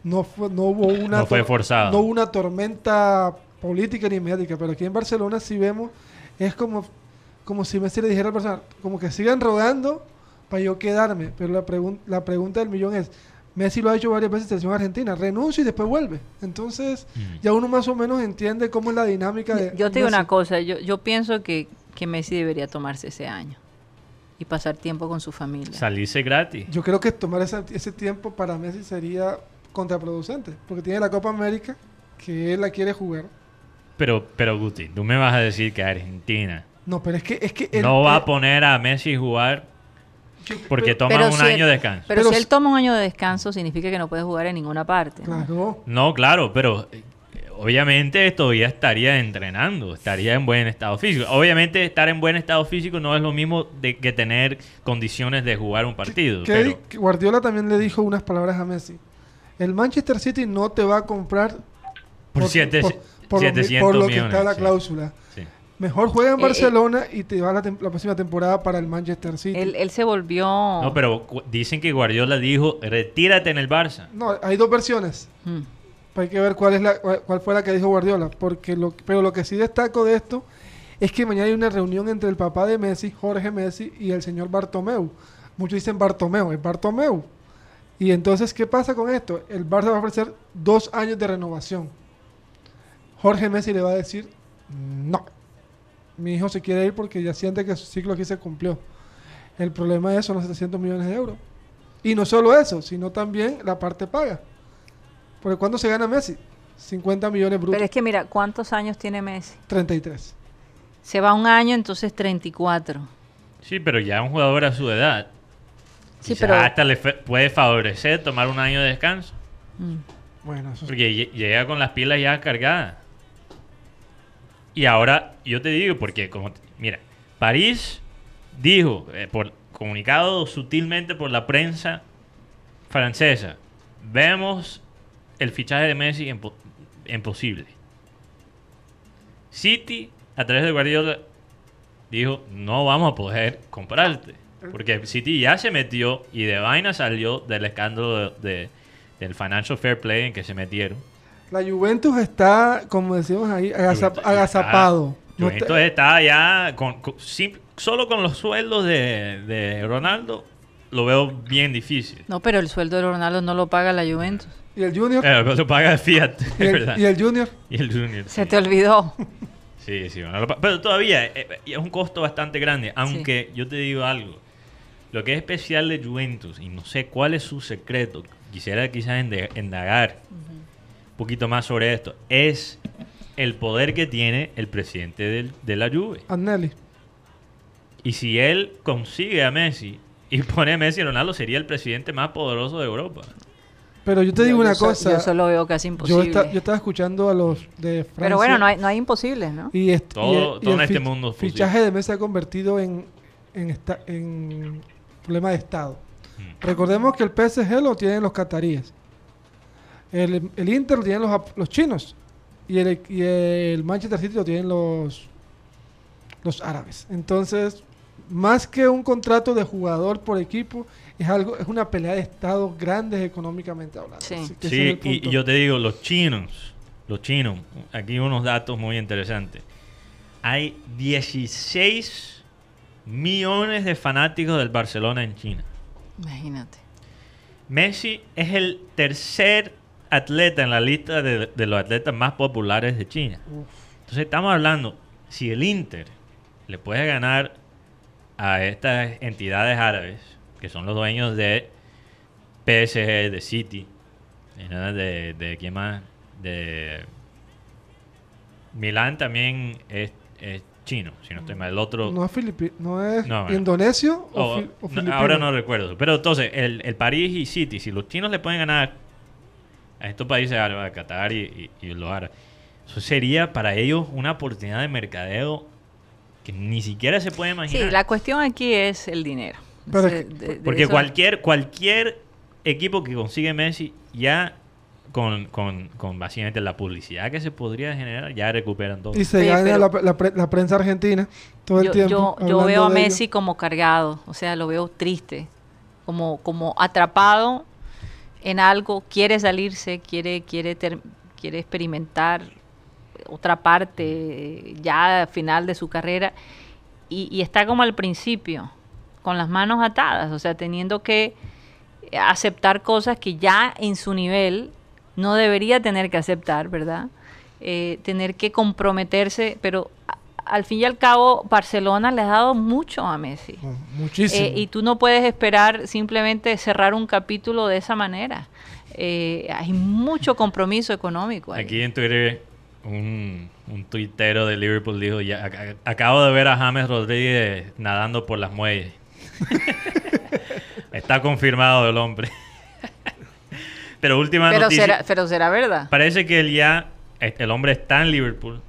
Speaker 3: No, fue, no hubo una
Speaker 1: No fue forzado.
Speaker 3: No hubo una tormenta política ni mediática, pero aquí en Barcelona sí vemos, es como, como si Messi le dijera al Barcelona, como que sigan rogando para yo quedarme. Pero la, pregun- la pregunta del millón es, Messi lo ha hecho varias veces en selección argentina, renuncia y después vuelve. Entonces,
Speaker 1: Mm.
Speaker 3: ya uno más o menos entiende cómo es la dinámica de...
Speaker 2: Yo te digo
Speaker 3: Messi.
Speaker 2: una cosa, yo, yo pienso que, que Messi debería tomarse ese año y pasar tiempo con su familia.
Speaker 1: Salirse gratis.
Speaker 3: Yo creo que tomar ese tiempo para Messi sería contraproducente, porque tiene la Copa América que él la quiere jugar.
Speaker 1: Pero, pero Guti, tú me vas a decir que Argentina
Speaker 3: No, pero es que es que él-
Speaker 1: no va a
Speaker 3: él-
Speaker 1: poner a Messi a jugar porque
Speaker 3: pero-
Speaker 1: toma un
Speaker 2: si
Speaker 1: año de descanso.
Speaker 2: Pero,
Speaker 3: Pero
Speaker 2: si él toma un año de descanso, significa que no puede jugar en ninguna parte. ¿no?
Speaker 3: Claro.
Speaker 1: No, claro, pero eh, obviamente todavía estaría entrenando, estaría en buen estado físico. Obviamente estar en buen estado físico no es lo mismo de que tener condiciones de jugar un partido.
Speaker 3: Que-
Speaker 1: pero-
Speaker 3: que Guardiola también le dijo unas palabras a Messi. El Manchester City no te va a comprar
Speaker 1: Por siete-
Speaker 3: por, por lo,
Speaker 1: 700
Speaker 3: por lo que
Speaker 1: millones,
Speaker 3: está la
Speaker 1: sí.
Speaker 3: cláusula.
Speaker 1: sí.
Speaker 3: Mejor juega en
Speaker 2: Eh, eh.
Speaker 3: Barcelona y te va la, próxima temporada para el Manchester City.
Speaker 2: Él, él se volvió...
Speaker 1: No, pero dicen que Guardiola dijo, retírate en el Barça.
Speaker 3: No, hay dos versiones.
Speaker 2: Mm.
Speaker 3: Hay que ver cuál es la cuál cuál fue la que dijo Guardiola, porque lo pero lo que sí destaco de esto es que mañana hay una reunión entre el papá de Messi, Jorge Messi y el señor Bartomeu. Muchos dicen Bartomeu, es Bartomeu. Y entonces, ¿qué pasa con esto? El Barça va a ofrecer dos años de renovación. Jorge Messi le va a decir, no, mi hijo se quiere ir porque ya siente que su ciclo aquí se cumplió. El problema es son los 700 millones de euros. Y no solo eso, sino también la parte paga. Porque ¿cuándo se gana Messi? 50 millones brutos.
Speaker 2: Pero es que mira, ¿cuántos años tiene Messi?
Speaker 3: 33.
Speaker 2: Se va un año, entonces 34.
Speaker 1: Sí, pero ya un jugador a su edad.
Speaker 2: Sí, pero-
Speaker 1: hasta le puede favorecer tomar un año de descanso.
Speaker 2: Mm.
Speaker 3: Bueno, eso sí.
Speaker 1: Porque lle- llega con las pilas ya cargadas. Y ahora, yo te digo, porque como... mira, París dijo, eh, por comunicado sutilmente por la prensa francesa, vemos el fichaje de Messi impo- imposible. City, a través de Guardiola, dijo, no vamos a poder comprarte. Porque City ya se metió y de vaina salió del escándalo de- del Financial Fair Play en que se metieron.
Speaker 3: La Juventus está, como decimos ahí, agazap-
Speaker 1: Juventus
Speaker 3: agazapado.
Speaker 1: está-
Speaker 3: No
Speaker 1: Juventus
Speaker 3: te-
Speaker 1: está ya con, solo con los sueldos de, de Ronaldo lo veo bien difícil.
Speaker 2: No, pero el sueldo de Ronaldo no lo paga la Juventus.
Speaker 3: y el Junior.
Speaker 1: Pero lo paga Fiat,
Speaker 3: y, el,
Speaker 1: verdad.
Speaker 3: y el Junior.
Speaker 1: Y el Junior.
Speaker 2: Se
Speaker 1: sí.
Speaker 2: te olvidó.
Speaker 1: Sí, sí, bueno, pero todavía eh, eh, es un costo bastante grande. Aunque yo te digo algo, lo que es especial de Juventus, y no sé cuál es su secreto, quisiera quizás indagar un poquito más sobre esto, es el poder que tiene el presidente del- de la Juve.
Speaker 3: Agnelli.
Speaker 1: Y si él consigue a Messi y pone a Messi y Ronaldo, sería el presidente más poderoso de Europa.
Speaker 3: Pero yo te digo
Speaker 2: Yo-
Speaker 3: una
Speaker 2: yo so-
Speaker 3: cosa.
Speaker 2: Yo solo veo casi
Speaker 3: Yo,
Speaker 2: imposible.
Speaker 3: esta- yo estaba escuchando a los de Francia.
Speaker 2: Pero bueno, no hay, no hay imposibles, ¿no?
Speaker 3: Y, est-
Speaker 1: Todo-
Speaker 3: y-
Speaker 1: todo en
Speaker 3: el
Speaker 1: este
Speaker 3: fich-
Speaker 1: mundo posible.
Speaker 3: fichaje de Messi se ha convertido en, en, esta- en problema de Estado.
Speaker 1: Mm.
Speaker 3: Recordemos que el PSG lo tienen los cataríes. El, el Inter lo tienen los, los chinos. Y el, y el Manchester City lo tienen los, los árabes. Entonces, más que un contrato de jugador por equipo, es algo es una pelea de estados grandes económicamente hablando.
Speaker 2: Sí.
Speaker 3: Así que es
Speaker 1: y, y yo te digo, los chinos, los chinos, aquí unos datos muy interesantes. Hay 16 millones de fanáticos del Barcelona en China.
Speaker 2: Imagínate.
Speaker 1: Messi es el tercer atleta en la lista de, de los atletas más populares de China. Entonces estamos hablando, si el Inter le puede ganar a estas entidades árabes, que son los dueños de PSG, de City, de, de quién más, de Milán también es, es chino, si no estoy mal. El otro,
Speaker 3: No es, filipi- no es
Speaker 1: No, bueno.
Speaker 3: indonesio o,
Speaker 1: o-
Speaker 3: fi- o
Speaker 1: no, ahora no recuerdo. Pero entonces, el, el París y City, si los chinos le pueden ganar a estos países árabes, a Qatar y, y- y los árabes, eso sería para ellos una oportunidad de mercadeo que ni siquiera se puede
Speaker 2: Sí,
Speaker 1: imaginar.
Speaker 2: la cuestión aquí es el dinero.
Speaker 3: Pero
Speaker 2: Ese-
Speaker 3: es que-
Speaker 2: de- de
Speaker 1: Porque
Speaker 2: eso-
Speaker 1: cualquier, cualquier equipo que consigue Messi, ya con, con, con básicamente la publicidad que se podría generar, ya recuperan todo.
Speaker 3: Y se
Speaker 2: Oye,
Speaker 3: gana la, la pre- la prensa argentina todo el
Speaker 2: yo,
Speaker 3: tiempo.
Speaker 2: yo, yo veo a Messi
Speaker 3: ello.
Speaker 2: como cargado, o sea, lo veo triste, como, como atrapado en algo, quiere salirse, quiere, quiere, quiere experimentar otra parte eh, ya al final de su carrera y, está como al principio, con las manos atadas, o sea, teniendo que aceptar cosas que ya en su nivel no debería tener que aceptar, ¿verdad? Eh, tener que comprometerse, pero al fin y al cabo Barcelona le ha dado mucho a Messi.
Speaker 3: Oh, muchísimo.
Speaker 2: Eh, y tú no puedes esperar simplemente cerrar un capítulo de esa manera. Eh, hay mucho compromiso económico. ahí.
Speaker 1: Aquí en Twitter, un, un tuitero de Liverpool dijo, ya, ac- acabo de ver a James Rodríguez nadando por las muelles. Está confirmado el hombre. Pero última
Speaker 2: pero,
Speaker 1: noticia.
Speaker 2: será, pero será verdad.
Speaker 1: Parece que él ya, el hombre está en Liverpool,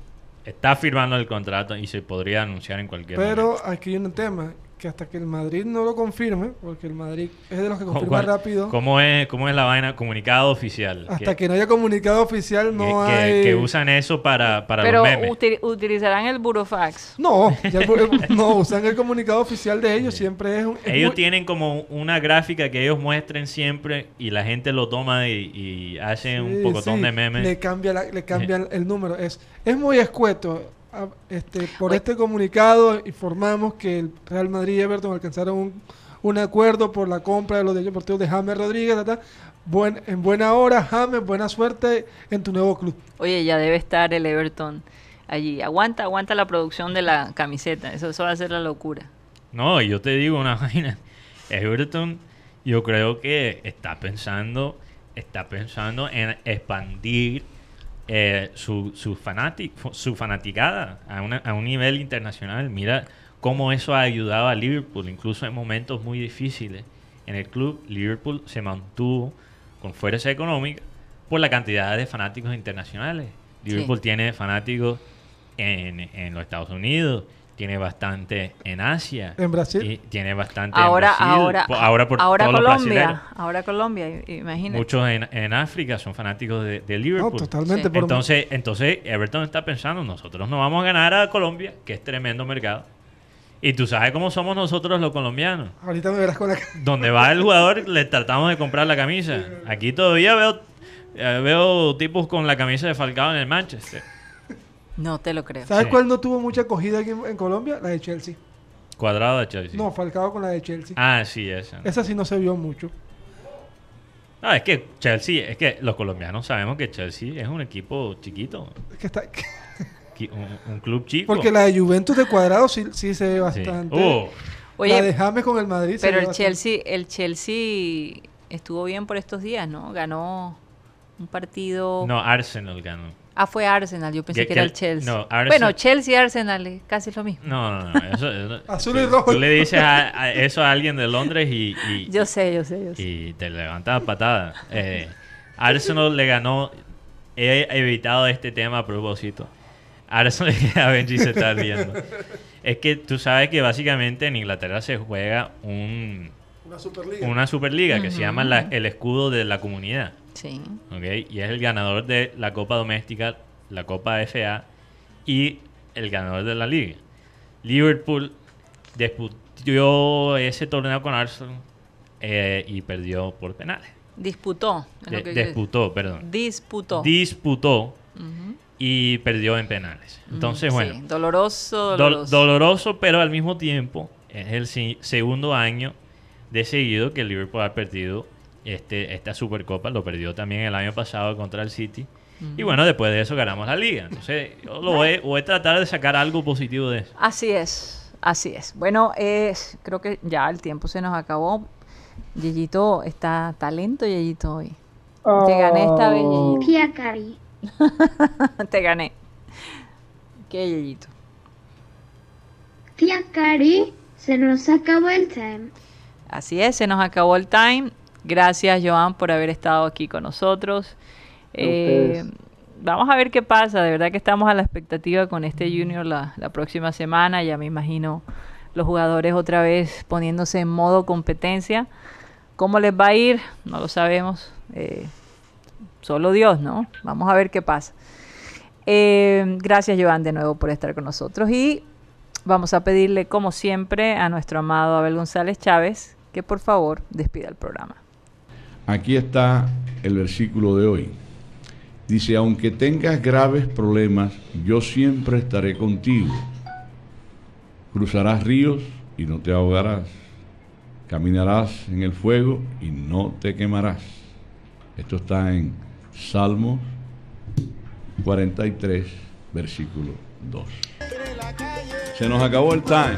Speaker 1: está firmando el contrato y se podría anunciar en cualquier
Speaker 3: Pero
Speaker 1: momento.
Speaker 3: aquí hay un tema que hasta que el Madrid no lo confirme, porque el Madrid es de los que
Speaker 1: ¿Cómo-
Speaker 3: confirma
Speaker 1: cuál-
Speaker 3: rápido,
Speaker 1: ¿Cómo es, ¿Cómo es la vaina? Comunicado oficial.
Speaker 3: hasta que, no haya comunicado oficial no
Speaker 1: que,
Speaker 3: hay...
Speaker 1: que usan eso para, para
Speaker 2: pero
Speaker 1: los memes.
Speaker 2: uti- utilizarán el burofax.
Speaker 3: No, ya el- no, usan el comunicado oficial de ellos, siempre es un... es
Speaker 1: Ellos
Speaker 3: muy-
Speaker 1: tienen como una gráfica que ellos muestren siempre y la gente lo toma y, y hace un pocotón
Speaker 3: sí,
Speaker 1: de memes.
Speaker 3: Le cambia, la- le cambian el número. Es, es muy escueto. Este, por este comunicado informamos que el Real Madrid y Everton alcanzaron un, un acuerdo por la compra de los derechos deportivos de James Rodríguez. ta, ta. Buen, en buena hora, James, buena suerte en tu nuevo club.
Speaker 2: Oye, ya debe estar el Everton allí. Aguanta, aguanta la producción de la camiseta. Eso, eso va a ser la locura.
Speaker 1: No, y yo te digo una vaina. Everton, yo creo que está pensando, está pensando en expandir eh, su, su, su fanaticada a, una- a un nivel internacional. Mira cómo eso ha ayudado a Liverpool, incluso en momentos muy difíciles. En el club, Liverpool se mantuvo con fuerza económica por la cantidad de fanáticos internacionales. Liverpool tiene fanáticos en, en los Estados Unidos, tiene bastante en Asia.
Speaker 3: En Brasil.
Speaker 1: y tiene bastante
Speaker 2: Ahora,
Speaker 1: en Brasil,
Speaker 2: ahora,
Speaker 1: po- ahora por
Speaker 2: ahora. Colombia, ahora Colombia, imagínate.
Speaker 1: Muchos en, en África son fanáticos de, de
Speaker 3: No,
Speaker 1: Liverpool.
Speaker 3: totalmente.
Speaker 2: Sí.
Speaker 3: por-
Speaker 1: Entonces, entonces Everton está pensando, nosotros no vamos a ganar a Colombia, que es tremendo mercado. Y tú sabes cómo somos nosotros los colombianos.
Speaker 3: ahorita me verás con la...
Speaker 1: Donde va el jugador, le tratamos de comprar la camisa. Aquí todavía veo, eh, veo tipos con la camisa de Falcao en el Manchester.
Speaker 2: No te lo creo.
Speaker 3: ¿Sabes
Speaker 1: Sí.
Speaker 3: cuál no tuvo mucha acogida aquí en, en Colombia? La de Chelsea.
Speaker 1: Cuadrado de Chelsea.
Speaker 3: No, Falcao con la de Chelsea.
Speaker 1: Ah, sí, esa.
Speaker 3: Esa sí no se vio mucho.
Speaker 1: No, es que Chelsea, es que los colombianos sabemos que Chelsea es un equipo chiquito.
Speaker 3: Es que está...
Speaker 1: qui- Un, un club chico.
Speaker 3: Porque la de Juventus de Cuadrado sí, sí se ve
Speaker 1: Sí.
Speaker 3: bastante.
Speaker 1: Uh,
Speaker 2: Oye,
Speaker 3: la de James con el Madrid se
Speaker 2: pero
Speaker 3: ve
Speaker 2: el
Speaker 3: bastante.
Speaker 2: Chelsea, el Chelsea estuvo bien por estos días, ¿no? Ganó un partido.
Speaker 1: no, Arsenal ganó.
Speaker 2: Ah, fue Arsenal, yo pensé
Speaker 1: Que-
Speaker 2: que, era el Chelsea.
Speaker 1: no, Arsenal-
Speaker 2: Bueno, Chelsea y Arsenal es casi lo mismo.
Speaker 1: No, no, no. Eso, eso-
Speaker 3: Azul y rojo.
Speaker 1: Tú le dices a- a eso a alguien de Londres y, y-
Speaker 2: Yo sé, yo sé, yo sé.
Speaker 1: y te levanta patada. Eh, Arsenal le ganó. He evitado este tema a propósito. Arsenal, a Benji se está riendo. Es que tú sabes que básicamente en Inglaterra se juega un,
Speaker 3: Una Superliga.
Speaker 1: una Superliga que se llama la- el escudo de la comunidad.
Speaker 2: Sí.
Speaker 1: ¿ok? Y es el ganador de la Copa Doméstica, la Copa FA y el ganador de la Liga. Liverpool disputó ese torneo con Arsenal eh, y perdió por penales.
Speaker 2: Disputó. es lo
Speaker 1: De-
Speaker 2: que
Speaker 1: disputó, perdón.
Speaker 2: Disputó.
Speaker 1: Disputó y perdió en penales. Entonces, bueno,
Speaker 2: sí, Doloroso,
Speaker 1: dol-
Speaker 2: doloroso.
Speaker 1: doloroso, pero al mismo tiempo es el si- segundo año de seguido que el Liverpool ha perdido este, esta Supercopa. Lo perdió también el año pasado contra el City. Y bueno, después de eso ganamos la liga. Entonces, yo lo voy, voy a tratar de sacar algo positivo de eso.
Speaker 2: Así es, así es. Bueno, es, creo que ya el tiempo se nos acabó. Yeyito está talento, Yeyito, hoy. Te gané esta vez,
Speaker 4: Oh,
Speaker 2: Yeyito. Te gané. ¿Qué, Yeyito?
Speaker 5: Tía Cari, se nos acabó el time.
Speaker 2: Así es, se nos acabó el time. Gracias, Joan, por haber estado aquí con nosotros. Eh, vamos a ver qué pasa. De verdad que estamos a la expectativa con este Junior la, la próxima semana. Ya me imagino los jugadores otra vez poniéndose en modo competencia. ¿Cómo les va a ir? No lo sabemos. Eh, solo Dios, ¿no? Vamos a ver qué pasa. Eh, gracias, Joan, de nuevo por estar con nosotros. Y vamos a pedirle, como siempre, a nuestro amado Abel González Chávez que por favor despida el programa.
Speaker 7: Aquí está el versículo de hoy. Dice, aunque tengas graves problemas, yo siempre estaré contigo. Cruzarás ríos y no te ahogarás. Caminarás en el fuego y no te quemarás. Esto está en Salmos 43, versículo 2. Se nos acabó el time.